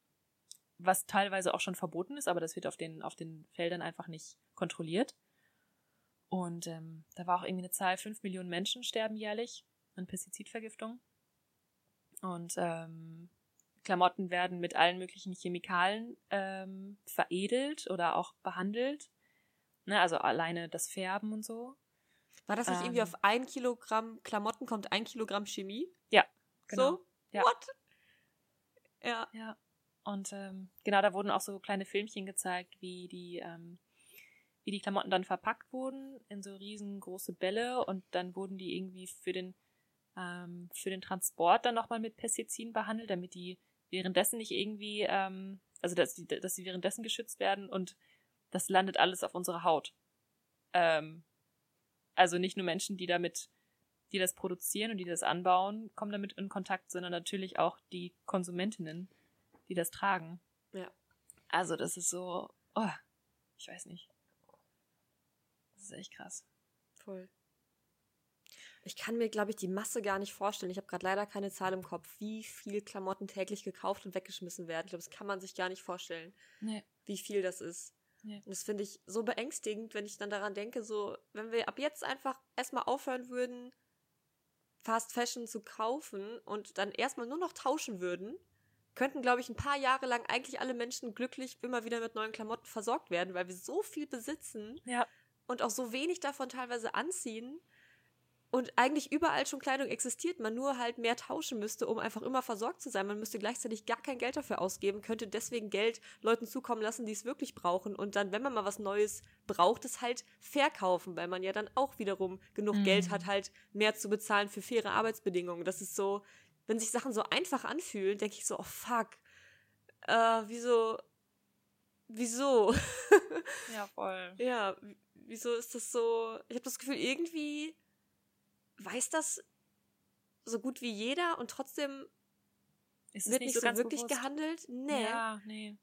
Was teilweise auch schon verboten ist, aber das wird auf den, auf den Feldern einfach nicht kontrolliert. Und ähm, da war auch irgendwie eine Zahl, fünf Millionen Menschen sterben jährlich an Pestizidvergiftung. Und ähm, Klamotten werden mit allen möglichen Chemikalien ähm, veredelt oder auch behandelt. Ne, also alleine das Färben und so. War das nicht ähm, irgendwie auf ein Kilogramm Klamotten kommt ein Kilogramm Chemie? Ja, genau. So? Ja. What? Ja. Ja. Und ähm, genau, da wurden auch so kleine Filmchen gezeigt, wie die ähm, wie die Klamotten dann verpackt wurden in so riesengroße Bälle und dann wurden die irgendwie für den, ähm, für den Transport dann nochmal mit Pestiziden behandelt, damit die währenddessen nicht irgendwie, ähm, also dass die, dass sie währenddessen geschützt werden und das landet alles auf unserer Haut. Ähm, also nicht nur Menschen, die damit, die das produzieren und die das anbauen, kommen damit in Kontakt, sondern natürlich auch die Konsumentinnen, die das tragen. Ja. Also das ist so, oh, ich weiß nicht ist echt krass. Voll. Ich kann mir, glaube ich, die Masse gar nicht vorstellen. Ich habe gerade leider keine Zahl im Kopf, wie viel Klamotten täglich gekauft und weggeschmissen werden. Ich glaube, das kann man sich gar nicht vorstellen, nee. wie viel das ist. Nee. Und das finde ich so beängstigend, wenn ich dann daran denke, so, wenn wir ab jetzt einfach erstmal aufhören würden, Fast Fashion zu kaufen und dann erstmal nur noch tauschen würden, könnten, glaube ich, ein paar Jahre lang eigentlich alle Menschen glücklich immer wieder mit neuen Klamotten versorgt werden, weil wir so viel besitzen. Ja und auch so wenig davon teilweise anziehen. und eigentlich überall schon Kleidung existiert, man nur halt mehr tauschen müsste, um einfach immer versorgt zu sein. Man müsste gleichzeitig gar kein Geld dafür ausgeben, könnte deswegen Geld Leuten zukommen lassen, die es wirklich brauchen und dann, wenn man mal was Neues braucht, es halt verkaufen, weil man ja dann auch wiederum genug mhm. Geld hat, halt mehr zu bezahlen für faire Arbeitsbedingungen. Das ist so, wenn sich Sachen so einfach anfühlen, denke ich so, oh fuck, äh, wieso, wieso? ja, voll. Ja, wieso ist das so, ich habe das Gefühl, irgendwie weiß das so gut wie jeder und trotzdem wird nicht so, so wirklich bewusst? gehandelt. Nee. Ja, nee.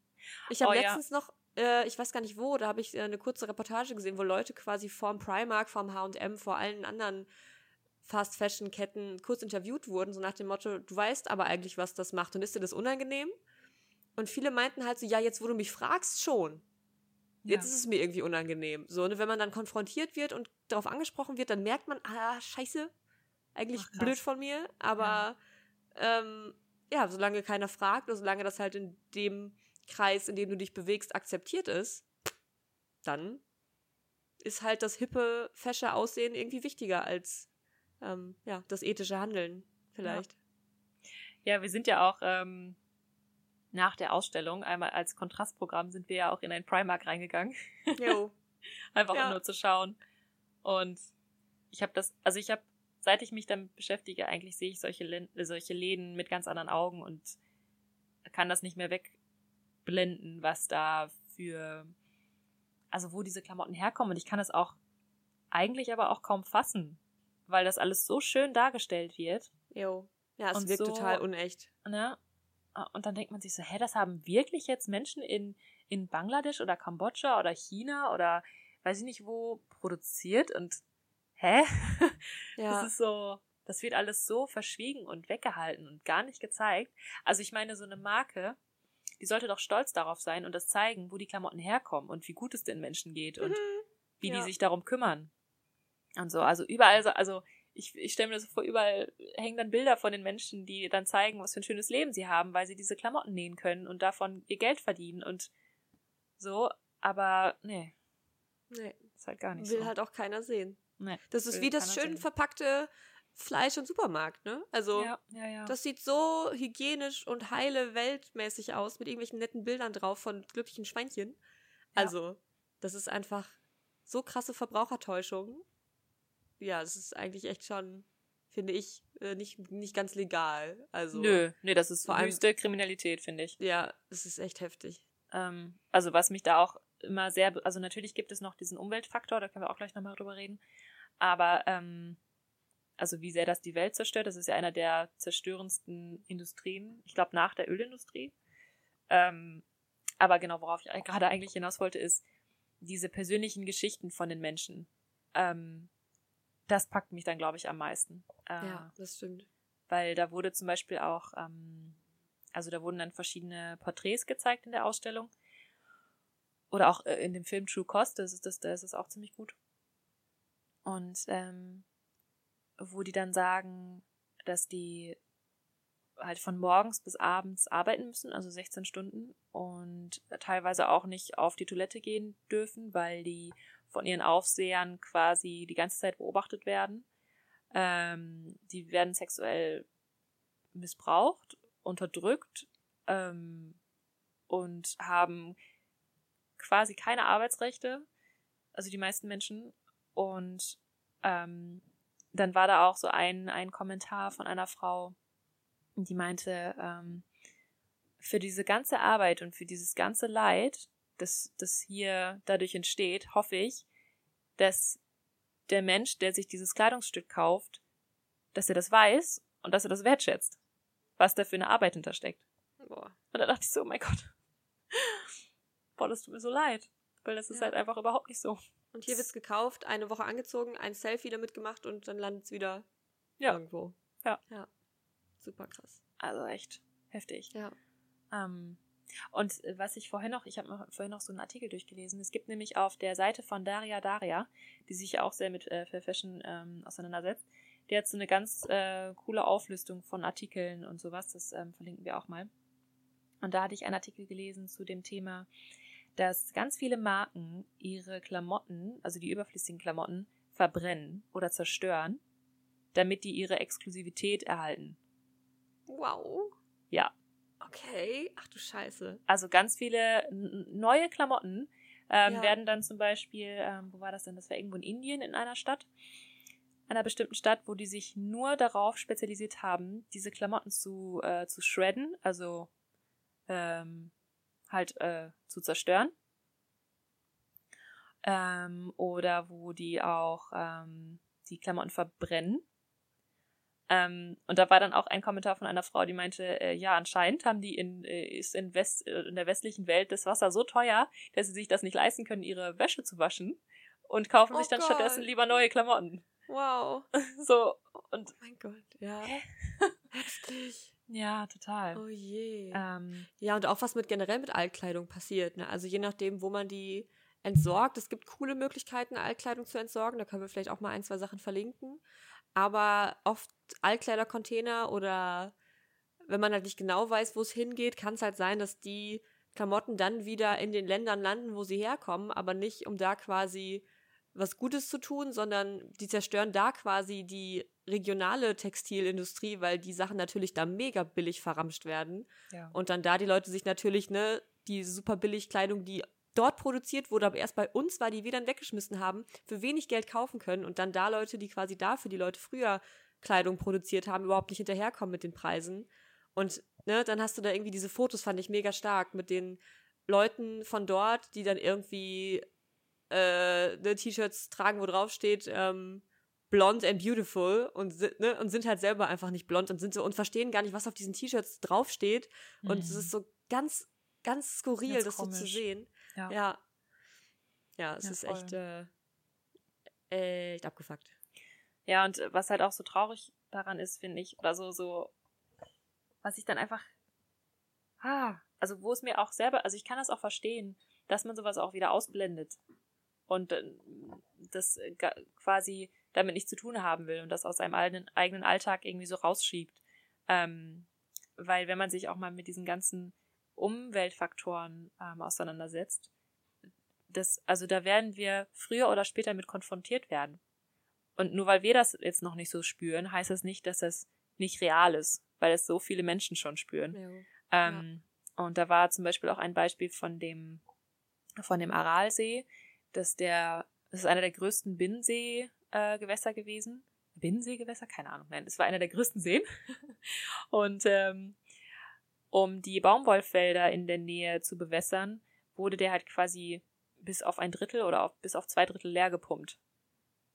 Ich habe oh, letztens ja. noch, äh, ich weiß gar nicht wo, da habe ich äh, eine kurze Reportage gesehen, wo Leute quasi vorm Primark, vorm H&M, vor allen anderen Fast Fashion Ketten kurz interviewt wurden, so nach dem Motto, du weißt aber eigentlich, was das macht und ist dir das unangenehm? Und viele meinten halt so, ja, jetzt wo du mich fragst, schon. Jetzt ja. ist es mir irgendwie unangenehm. So, ne, wenn man dann konfrontiert wird und darauf angesprochen wird, dann merkt man, ah, scheiße, eigentlich Ach, blöd von mir, aber ja. Ähm, ja, solange keiner fragt oder solange das halt in dem Kreis, in dem du dich bewegst, akzeptiert ist, dann ist halt das hippe, fesche Aussehen irgendwie wichtiger als ähm, ja, das ethische Handeln vielleicht. Ja, ja wir sind ja auch ähm, nach der Ausstellung, einmal als Kontrastprogramm, sind wir ja auch in ein Primark reingegangen. Jo. Einfach ja. um nur zu schauen. Und ich habe das, also ich habe, seit ich mich damit beschäftige, eigentlich sehe ich solche, Läden, solche Läden mit ganz anderen Augen und kann das nicht mehr wegblenden, was da für, also wo diese Klamotten herkommen. Und ich kann es auch eigentlich aber auch kaum fassen, weil das alles so schön dargestellt wird. Jo. Ja, es wirkt so, total unecht. Ne? Und dann denkt man sich so, hä, das haben wirklich jetzt Menschen in, in Bangladesch oder Kambodscha oder China oder weiß ich nicht wo produziert und hä? Ja. Das ist so, das wird alles so verschwiegen und weggehalten und gar nicht gezeigt. Also ich meine, so eine Marke, die sollte doch stolz darauf sein und das zeigen, wo die Klamotten herkommen und wie gut es den Menschen geht und mhm. wie ja. die sich darum kümmern. Und so, also überall, so, also ich, ich stelle mir das vor, überall hängen dann Bilder von den Menschen, die dann zeigen, was für ein schönes Leben sie haben, weil sie diese Klamotten nähen können und davon ihr Geld verdienen und so, aber nee. Nee. Ist halt gar nicht Will so. halt auch keiner sehen. Nee. Das ist wie das schön sehen. verpackte Fleisch im Supermarkt, ne? Also, ja, ja, ja. das sieht so hygienisch und heile weltmäßig aus, mit irgendwelchen netten Bildern drauf von glücklichen Schweinchen. Also, das ist einfach so krasse Verbrauchertäuschung ja, es ist eigentlich echt schon, finde ich, äh, nicht, nicht ganz legal. Also, nö, nö, das ist vor höchste allem, Kriminalität, finde ich. Ja, es ist echt heftig. Ähm, also was mich da auch immer sehr, also natürlich gibt es noch diesen Umweltfaktor, da können wir auch gleich nochmal drüber reden. Aber ähm, also wie sehr das die Welt zerstört, das ist ja einer der zerstörendsten Industrien, ich glaube nach der Ölindustrie. Ähm, aber genau, worauf ich gerade eigentlich hinaus wollte, ist diese persönlichen Geschichten von den Menschen. Ähm, das packt mich dann, glaube ich, am meisten. Äh, ja, das stimmt. Weil da wurde zum Beispiel auch, ähm, also da wurden dann verschiedene Porträts gezeigt in der Ausstellung. Oder auch äh, in dem Film True Cost, das ist, das, das ist auch ziemlich gut. Und ähm, wo die dann sagen, dass die halt von morgens bis abends arbeiten müssen, also 16 Stunden und teilweise auch nicht auf die Toilette gehen dürfen, weil die von ihren Aufsehern quasi die ganze Zeit beobachtet werden. Ähm, die werden sexuell missbraucht, unterdrückt ähm, und haben quasi keine Arbeitsrechte, also die meisten Menschen. Und ähm, dann war da auch so ein, ein Kommentar von einer Frau, die meinte, ähm, für diese ganze Arbeit und für dieses ganze Leid das, das hier dadurch entsteht, hoffe ich, dass der Mensch, der sich dieses Kleidungsstück kauft, dass er das weiß und dass er das wertschätzt, was da für eine Arbeit hintersteckt. Boah. Und da dachte ich so, oh mein Gott. Boah, das tut mir so leid. Weil das ist ja. halt einfach überhaupt nicht so. Und hier wird's gekauft, eine Woche angezogen, ein Selfie damit gemacht und dann landet's wieder ja. irgendwo. Ja. Ja. Super krass. Also echt heftig. Ja. Ähm, und äh, was ich vorhin noch, ich habe vorhin noch so einen Artikel durchgelesen. Es gibt nämlich auf der Seite von Daria Daria, die sich auch sehr mit äh, Fashion ähm, auseinandersetzt, die hat so eine ganz äh, coole Auflistung von Artikeln und sowas. Das ähm, verlinken wir auch mal. Und da hatte ich einen Artikel gelesen zu dem Thema, dass ganz viele Marken ihre Klamotten, also die überflüssigen Klamotten, verbrennen oder zerstören, damit die ihre Exklusivität erhalten. Wow. Ja. Okay. Ach du Scheiße. Also ganz viele neue Klamotten ähm, Ja. werden dann zum Beispiel, ähm, wo war das denn? Das war irgendwo in Indien in einer Stadt, einer bestimmten Stadt, wo die sich nur darauf spezialisiert haben, diese Klamotten zu, äh, zu shredden, also ähm, halt äh, zu zerstören. Ähm, oder wo die auch ähm, die Klamotten verbrennen. Ähm, und da war dann auch ein Kommentar von einer Frau, die meinte, äh, ja, anscheinend haben die in, äh, ist in, West, äh, in der westlichen Welt das Wasser so teuer, dass sie sich das nicht leisten können, ihre Wäsche zu waschen und kaufen Oh sich dann Gott. stattdessen lieber neue Klamotten. Wow. So, und Oh mein Gott. Ja. Heftig. ja, total. Oh je. Ähm, Ja, und auch was mit generell mit Altkleidung passiert. Ne? Also je nachdem, wo man die entsorgt. Es gibt coole Möglichkeiten, Altkleidung zu entsorgen. Da können wir vielleicht auch mal ein, zwei Sachen verlinken. Aber oft Altkleidercontainer oder wenn man halt nicht genau weiß, wo es hingeht, kann es halt sein, dass die Klamotten dann wieder in den Ländern landen, wo sie herkommen, aber nicht um da quasi was Gutes zu tun, sondern die zerstören da quasi die regionale Textilindustrie, weil die Sachen natürlich da mega billig verramscht werden. ja. Und dann da die Leute sich natürlich, ne, die super billig Kleidung, die dort produziert wurde, aber erst bei uns war, die wir dann weggeschmissen haben, für wenig Geld kaufen können und dann da Leute, die quasi dafür die Leute früher Kleidung produziert haben, überhaupt nicht hinterherkommen mit den Preisen. Und ne, dann hast du da irgendwie diese Fotos, fand ich mega stark, mit den Leuten von dort, die dann irgendwie äh, ne, T-Shirts tragen, wo drauf steht, ähm, blond and beautiful und, ne, und sind halt selber einfach nicht blond und sind so und verstehen gar nicht, was auf diesen T-Shirts draufsteht. Und es Mhm. ist so ganz, ganz skurril, Ganz das so zu komisch. sehen. Ja. Ja. Ja, es Ja, ist voll. echt, äh, echt abgefuckt. Ja, und äh, was halt auch so traurig daran ist, finde ich, oder so, so, was ich dann einfach, ah, also wo es mir auch selber, also ich kann das auch verstehen, dass man sowas auch wieder ausblendet und das äh, quasi damit nichts zu tun haben will und das aus seinem eigenen, eigenen Alltag irgendwie so rausschiebt. Ähm, weil wenn man sich auch mal mit diesen ganzen Umweltfaktoren ähm, auseinandersetzt, das, also da werden wir früher oder später mit konfrontiert werden. Und nur weil wir das jetzt noch nicht so spüren, heißt das nicht, dass das nicht real ist, weil es so viele Menschen schon spüren. Ja. Ähm, Und da war zum Beispiel auch ein Beispiel von dem, von dem Aralsee, dass der, das ist einer der größten Binnenseegewässer äh, gewesen. Binnenseegewässer? Keine Ahnung. Nein, es war einer der größten Seen. Und ähm, um die Baumwollfelder in der Nähe zu bewässern, wurde der halt quasi bis auf ein Drittel oder auf, bis auf zwei Drittel leer gepumpt.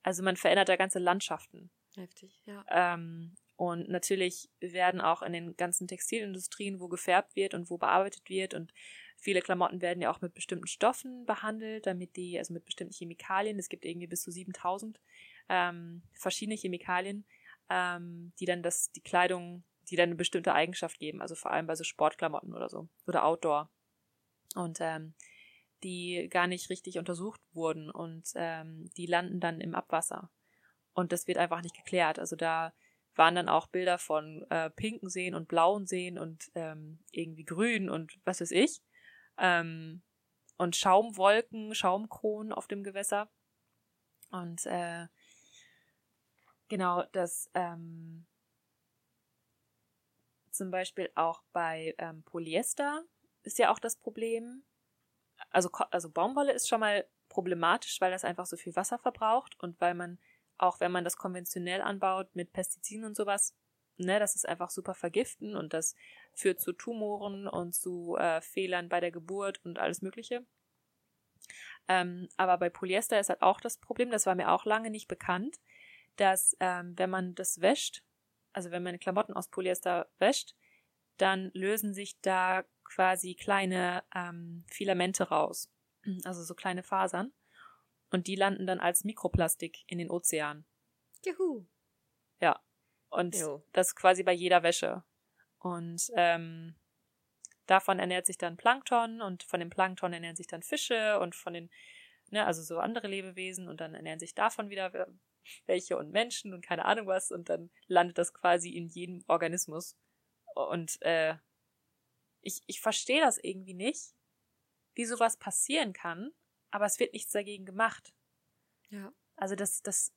Also man verändert da ganze Landschaften. Heftig, ja. Ähm, und natürlich werden auch in den ganzen Textilindustrien, wo gefärbt wird und wo bearbeitet wird und viele Klamotten werden ja auch mit bestimmten Stoffen behandelt, damit die, also mit bestimmten Chemikalien, es gibt irgendwie bis zu 7000 ähm, verschiedene Chemikalien, ähm, die dann das, die Kleidung, die dann eine bestimmte Eigenschaft geben, also vor allem bei so Sportklamotten oder so oder Outdoor. Und ähm, die gar nicht richtig untersucht wurden und ähm, die landen dann im Abwasser. Und das wird einfach nicht geklärt. Also da waren dann auch Bilder von äh, pinken Seen und blauen Seen und ähm, irgendwie grün und was weiß ich. Ähm, und Schaumwolken, Schaumkronen auf dem Gewässer. Und äh, genau, das ähm, zum Beispiel auch bei ähm, Polyester ist ja auch das Problem. Also, also Baumwolle ist schon mal problematisch, weil das einfach so viel Wasser verbraucht und weil man auch wenn man das konventionell anbaut mit Pestiziden und sowas, ne, das ist einfach super vergiften und das führt zu Tumoren und zu äh, Fehlern bei der Geburt und alles Mögliche. Ähm, aber bei Polyester ist halt auch das Problem, das war mir auch lange nicht bekannt, dass ähm, wenn man das wäscht, also wenn man Klamotten aus Polyester wäscht, dann lösen sich da quasi kleine ähm, Filamente raus, also so kleine Fasern. Und die landen dann als Mikroplastik in den Ozean. Juhu. Ja. Und Jo. das quasi bei jeder Wäsche. Und ähm, davon ernährt sich dann Plankton und von dem Plankton ernähren sich dann Fische und von den, ne, also so andere Lebewesen und dann ernähren sich davon wieder welche und Menschen und keine Ahnung was und dann landet das quasi in jedem Organismus. Und äh, ich, ich verstehe das irgendwie nicht, wie sowas passieren kann, aber es wird nichts dagegen gemacht. Ja. Also das, das,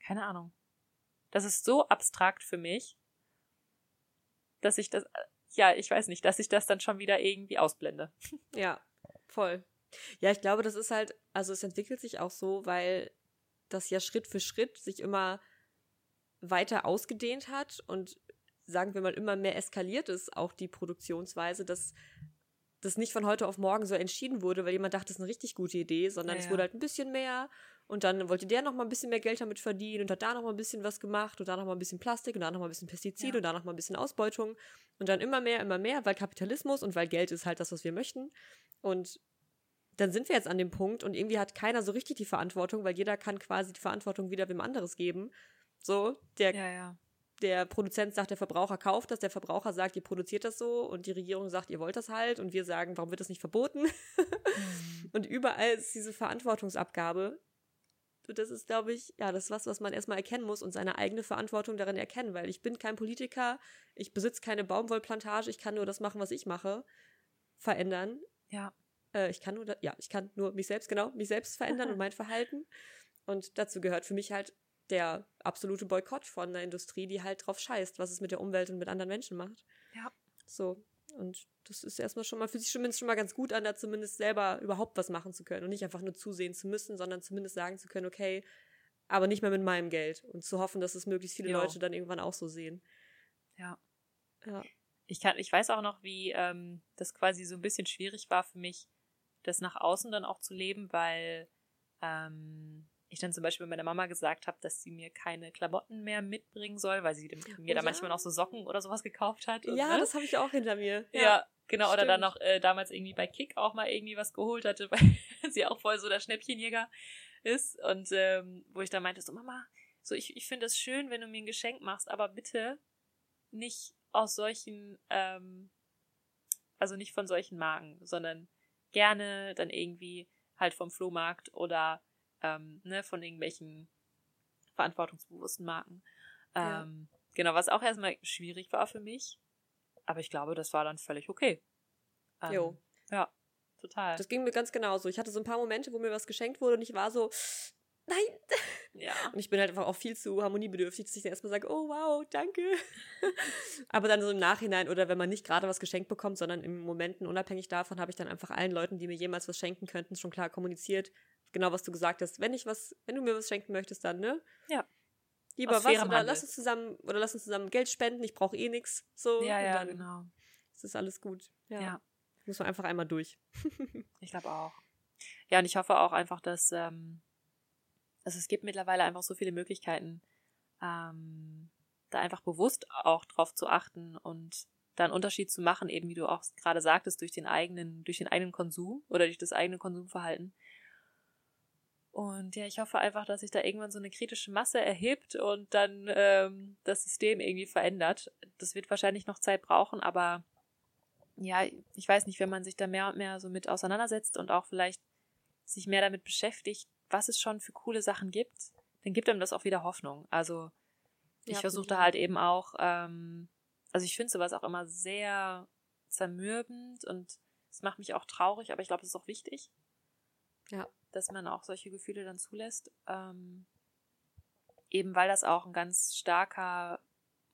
keine Ahnung. Das ist so abstrakt für mich, dass ich das, ja, ich weiß nicht, dass ich das dann schon wieder irgendwie ausblende. Ja, voll. Ja, ich glaube, das ist halt, also es entwickelt sich auch so, weil das ja Schritt für Schritt sich immer weiter ausgedehnt hat und sagen wir mal immer mehr eskaliert ist, auch die Produktionsweise, dass das nicht von heute auf morgen so entschieden wurde, weil jemand dachte, das ist eine richtig gute Idee, sondern ja, es wurde halt ein bisschen mehr und dann wollte der noch mal ein bisschen mehr Geld damit verdienen und hat da noch mal ein bisschen was gemacht und da noch mal ein bisschen Plastik und da noch mal ein bisschen Pestizid ja. und da noch mal ein bisschen Ausbeutung und dann immer mehr, immer mehr, weil Kapitalismus und weil Geld ist halt das, was wir möchten und dann sind wir jetzt an dem Punkt und irgendwie hat keiner so richtig die Verantwortung, weil jeder kann quasi die Verantwortung wieder wem anderes geben. So, der, ja, ja. der Produzent sagt, der Verbraucher kauft das, der Verbraucher sagt, ihr produziert das so und die Regierung sagt, ihr wollt das halt und wir sagen, warum wird das nicht verboten? Mhm. und überall ist diese Verantwortungsabgabe. Und das ist, glaube ich, ja, das ist was, was man erstmal erkennen muss und seine eigene Verantwortung darin erkennen, weil ich bin kein Politiker, ich besitze keine Baumwollplantage, ich kann nur das machen, was ich mache, verändern. Ja. Äh, ich kann nur, ja, ich kann nur mich selbst, genau, mich selbst verändern und mein Verhalten. Und dazu gehört für mich halt der absolute Boykott von der Industrie, die halt drauf scheißt, was es mit der Umwelt und mit anderen Menschen macht. Ja. So. Und das ist erstmal schon mal, fühlt sich zumindest schon mal ganz gut an, da zumindest selber überhaupt was machen zu können und nicht einfach nur zusehen zu müssen, sondern zumindest sagen zu können, okay, aber nicht mehr mit meinem Geld und zu hoffen, dass es möglichst viele jo. Leute dann irgendwann auch so sehen. Ja. Ja. Ich kann, ich weiß auch noch, wie ähm, das quasi so ein bisschen schwierig war für mich, das nach außen dann auch zu leben, weil ähm, ich dann zum Beispiel meiner Mama gesagt habe, dass sie mir keine Klamotten mehr mitbringen soll, weil sie mir oh, da manchmal noch so Socken oder sowas gekauft hat. Und, ja, ne? das habe ich auch hinter mir. Ja, ja genau. Stimmt. Oder dann noch äh, damals irgendwie bei Kick auch mal irgendwie was geholt hatte, weil sie auch voll so der Schnäppchenjäger ist. Und ähm, wo ich dann meinte, so Mama, so ich, ich finde es schön, wenn du mir ein Geschenk machst, aber bitte nicht aus solchen, ähm, also nicht von solchen Marken, sondern gerne dann irgendwie halt vom Flohmarkt oder ähm, ne, von irgendwelchen verantwortungsbewussten Marken. Ähm, ja. Genau, was auch erstmal schwierig war für mich. Aber ich glaube, das war dann völlig okay. Ähm, jo. Ja, total. Das ging mir ganz genauso. Ich hatte so ein paar Momente, wo mir was geschenkt wurde und ich war so, nein. Ja. Und ich bin halt einfach auch viel zu harmoniebedürftig, dass ich dann erstmal sage, oh wow, danke. Aber dann so im Nachhinein oder wenn man nicht gerade was geschenkt bekommt, sondern in Momenten unabhängig davon, habe ich dann einfach allen Leuten, die mir jemals was schenken könnten, schon klar kommuniziert, genau was du gesagt hast. Wenn ich was, wenn du mir was schenken möchtest, dann, ne? Ja. Lieber Aus was oder Handel. lass uns zusammen oder lass uns zusammen Geld spenden, ich brauche eh nichts. So. Ja, ja, genau. Es ist alles gut. Ja. ja. Muss man einfach einmal durch. ich glaube auch. Ja, und ich hoffe auch einfach, dass ähm, also es gibt mittlerweile einfach so viele Möglichkeiten, ähm, da einfach bewusst auch drauf zu achten und da einen Unterschied zu machen, eben wie du auch gerade sagtest, durch den eigenen, durch den eigenen Konsum oder durch das eigene Konsumverhalten. Und ja, ich hoffe einfach, dass sich da irgendwann so eine kritische Masse erhebt und dann ähm, das System irgendwie verändert. Das wird wahrscheinlich noch Zeit brauchen, aber ja, ich weiß nicht, wenn man sich da mehr und mehr so mit auseinandersetzt und auch vielleicht sich mehr damit beschäftigt, was es schon für coole Sachen gibt, dann gibt einem das auch wieder Hoffnung. Also ich ja, versuche da halt eben auch, ähm, also ich finde sowas auch immer sehr zermürbend und es macht mich auch traurig, aber ich glaube, es ist auch wichtig. Ja. Dass man auch solche Gefühle dann zulässt. Ähm, eben weil das auch ein ganz starker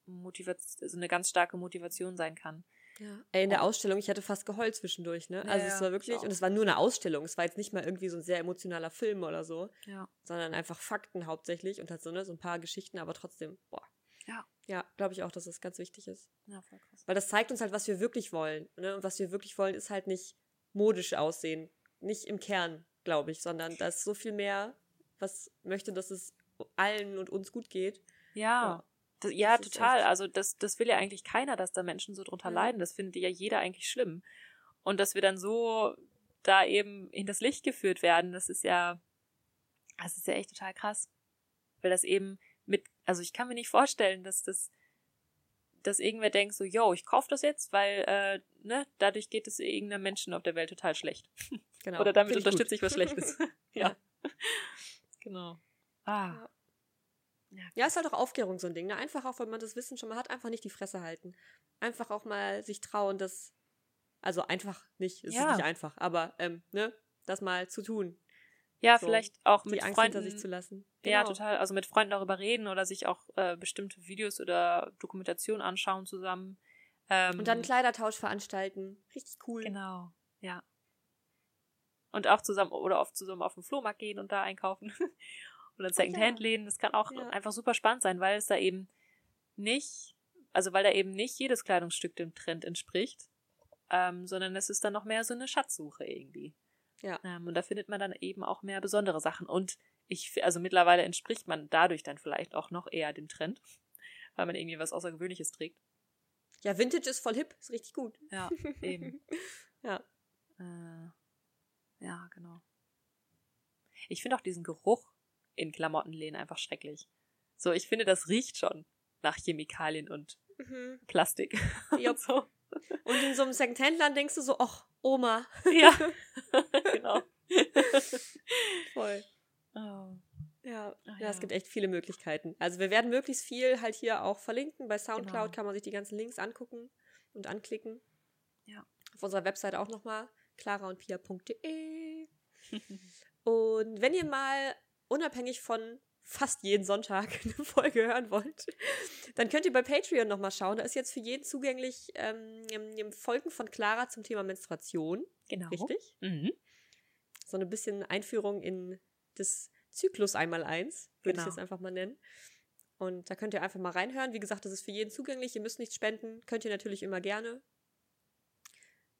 Motivation, also eine ganz starke Motivation sein kann. Ja. Ey, in der Ausstellung, ich hatte fast geheult zwischendurch, ne? Also ja, es war wirklich, und es war nur eine Ausstellung, es war jetzt nicht mal irgendwie so ein sehr emotionaler Film oder so, ja. sondern einfach Fakten hauptsächlich und halt so, ne, so ein paar Geschichten, aber trotzdem, boah. Ja. Ja, glaube ich auch, dass das ganz wichtig ist. Ja, voll krass. Weil das zeigt uns halt, was wir wirklich wollen. Ne? Und was wir wirklich wollen, ist halt nicht modisch aussehen. Nicht im Kern, glaube ich, sondern da ist so viel mehr, was möchte, dass es allen und uns gut geht. Ja. Ja. Das, ja, das total. Also das, das will ja eigentlich keiner, dass da Menschen so drunter ja. leiden. Das findet ja jeder eigentlich schlimm. Und dass wir dann so da eben in das Licht geführt werden, das ist ja, das ist ja echt total krass. Weil das eben mit, also ich kann mir nicht vorstellen, dass das, dass irgendwer denkt so, yo, ich kaufe das jetzt, weil, äh, ne, dadurch geht es irgendeinem Menschen auf der Welt total schlecht. Genau. Oder damit unterstütze ich was Schlechtes. ja. genau. Ah. Ja. Ja, ja, ist halt auch Aufklärung so ein Ding. Ne? Einfach auch, wenn man das Wissen schon mal hat, einfach nicht die Fresse halten. Einfach auch mal sich trauen, das, also einfach nicht, es ja. ist nicht einfach, aber ähm, ne, das mal zu tun. Ja, So, vielleicht auch mit Angst Freunden. sich zu lassen. Ja, Genau. total. Also mit Freunden darüber reden oder sich auch äh, bestimmte Videos oder Dokumentationen anschauen zusammen. Ähm, Und dann einen Kleidertausch veranstalten. Richtig cool. Genau, ja. Und auch zusammen oder oft zusammen auf den Flohmarkt gehen und da einkaufen. oder Secondhand-Läden. Das kann auch Ja. einfach super spannend sein, weil es da eben nicht, also weil da eben nicht jedes Kleidungsstück dem Trend entspricht, ähm, sondern es ist dann noch mehr so eine Schatzsuche irgendwie. Ja. Ähm, und da findet man dann eben auch mehr besondere Sachen. Und ich, also mittlerweile entspricht man dadurch dann vielleicht auch noch eher dem Trend, weil man irgendwie was Außergewöhnliches trägt. Ja, Vintage ist voll hip. Ist richtig gut. Ja, eben. Ja. Äh, ja, genau. Ich finde auch diesen Geruch in Klamottenläden einfach schrecklich. So, ich finde, das riecht schon nach Chemikalien und Mhm. Plastik. Jupp. Und so. Und in so einem Secondhand-Laden denkst du so, ach, Oma. Ja, genau. Voll. Oh. Ja, Ach ja, es ja. gibt echt viele Möglichkeiten. Also wir werden möglichst viel halt hier auch verlinken. Bei Soundcloud Genau. kann man sich die ganzen Links angucken und anklicken. Ja. Auf unserer Website auch nochmal, claraundpia.de. und wenn ihr mal unabhängig von fast jeden Sonntag eine Folge hören wollt, dann könnt ihr bei Patreon nochmal schauen. Da ist jetzt für jeden zugänglich ähm, Folgen von Clara zum Thema Menstruation. Genau. Richtig? Mhm. so ein bisschen Einführung in das Zyklus einmal eins, würde ich Genau. es einfach mal nennen. Und da könnt ihr einfach mal reinhören. Wie gesagt, das ist für jeden zugänglich. Ihr müsst nichts spenden. Könnt ihr natürlich immer gerne.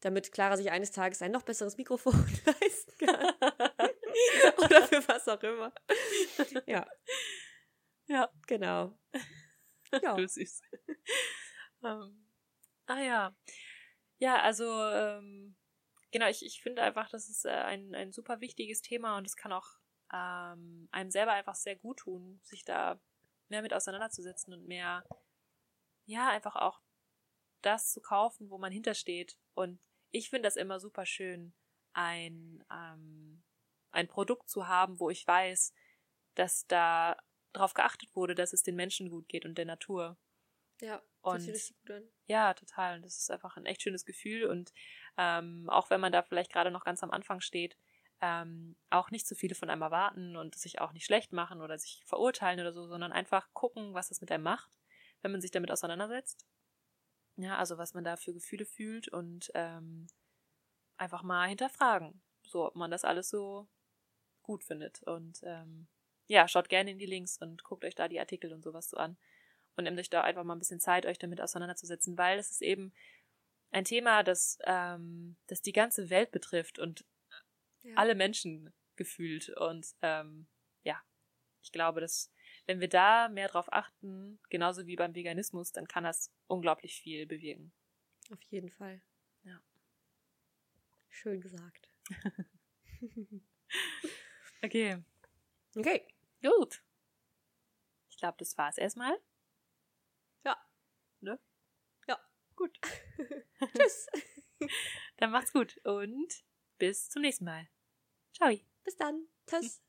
Damit Clara sich eines Tages ein noch besseres Mikrofon leisten kann. Oder für was auch immer. Ja, Ja, genau. Ja. du süß. ähm, ah ja. Ja, also, ähm, genau, ich, ich finde einfach, das ist äh, ein, ein super wichtiges Thema und es kann auch ähm, einem selber einfach sehr gut tun, sich da mehr mit auseinanderzusetzen und mehr, ja, einfach auch das zu kaufen, wo man hintersteht. Und ich finde das immer super schön, ein, ähm, ein Produkt zu haben, wo ich weiß, dass da drauf geachtet wurde, dass es den Menschen gut geht und der Natur. Ja, Und- richtig gut an. Ja, total. Und das ist einfach ein echt schönes Gefühl. Und ähm, auch wenn man da vielleicht gerade noch ganz am Anfang steht, ähm, auch nicht zu viele von einem erwarten und sich auch nicht schlecht machen oder sich verurteilen oder so, sondern einfach gucken, was das mit einem macht, wenn man sich damit auseinandersetzt. Ja, also was man da für Gefühle fühlt und ähm, einfach mal hinterfragen, so ob man das alles so gut findet. Und ähm, ja, schaut gerne in die Links und guckt euch da die Artikel und sowas so an und nehmt euch da einfach mal ein bisschen Zeit, euch damit auseinanderzusetzen, weil es ist eben ein Thema, das, ähm, das die ganze Welt betrifft und Ja. alle Menschen gefühlt. Und ähm, ja, ich glaube, dass wenn wir da mehr drauf achten, genauso wie beim Veganismus, dann kann das unglaublich viel bewirken. Auf jeden Fall. Ja. Schön gesagt. Okay, Okay. gut. Ich glaube, das war's erstmal. Ja. Ne? Ja. Gut. Tschüss. Dann macht's gut und bis zum nächsten Mal. Ciao. Bis dann. Tschüss.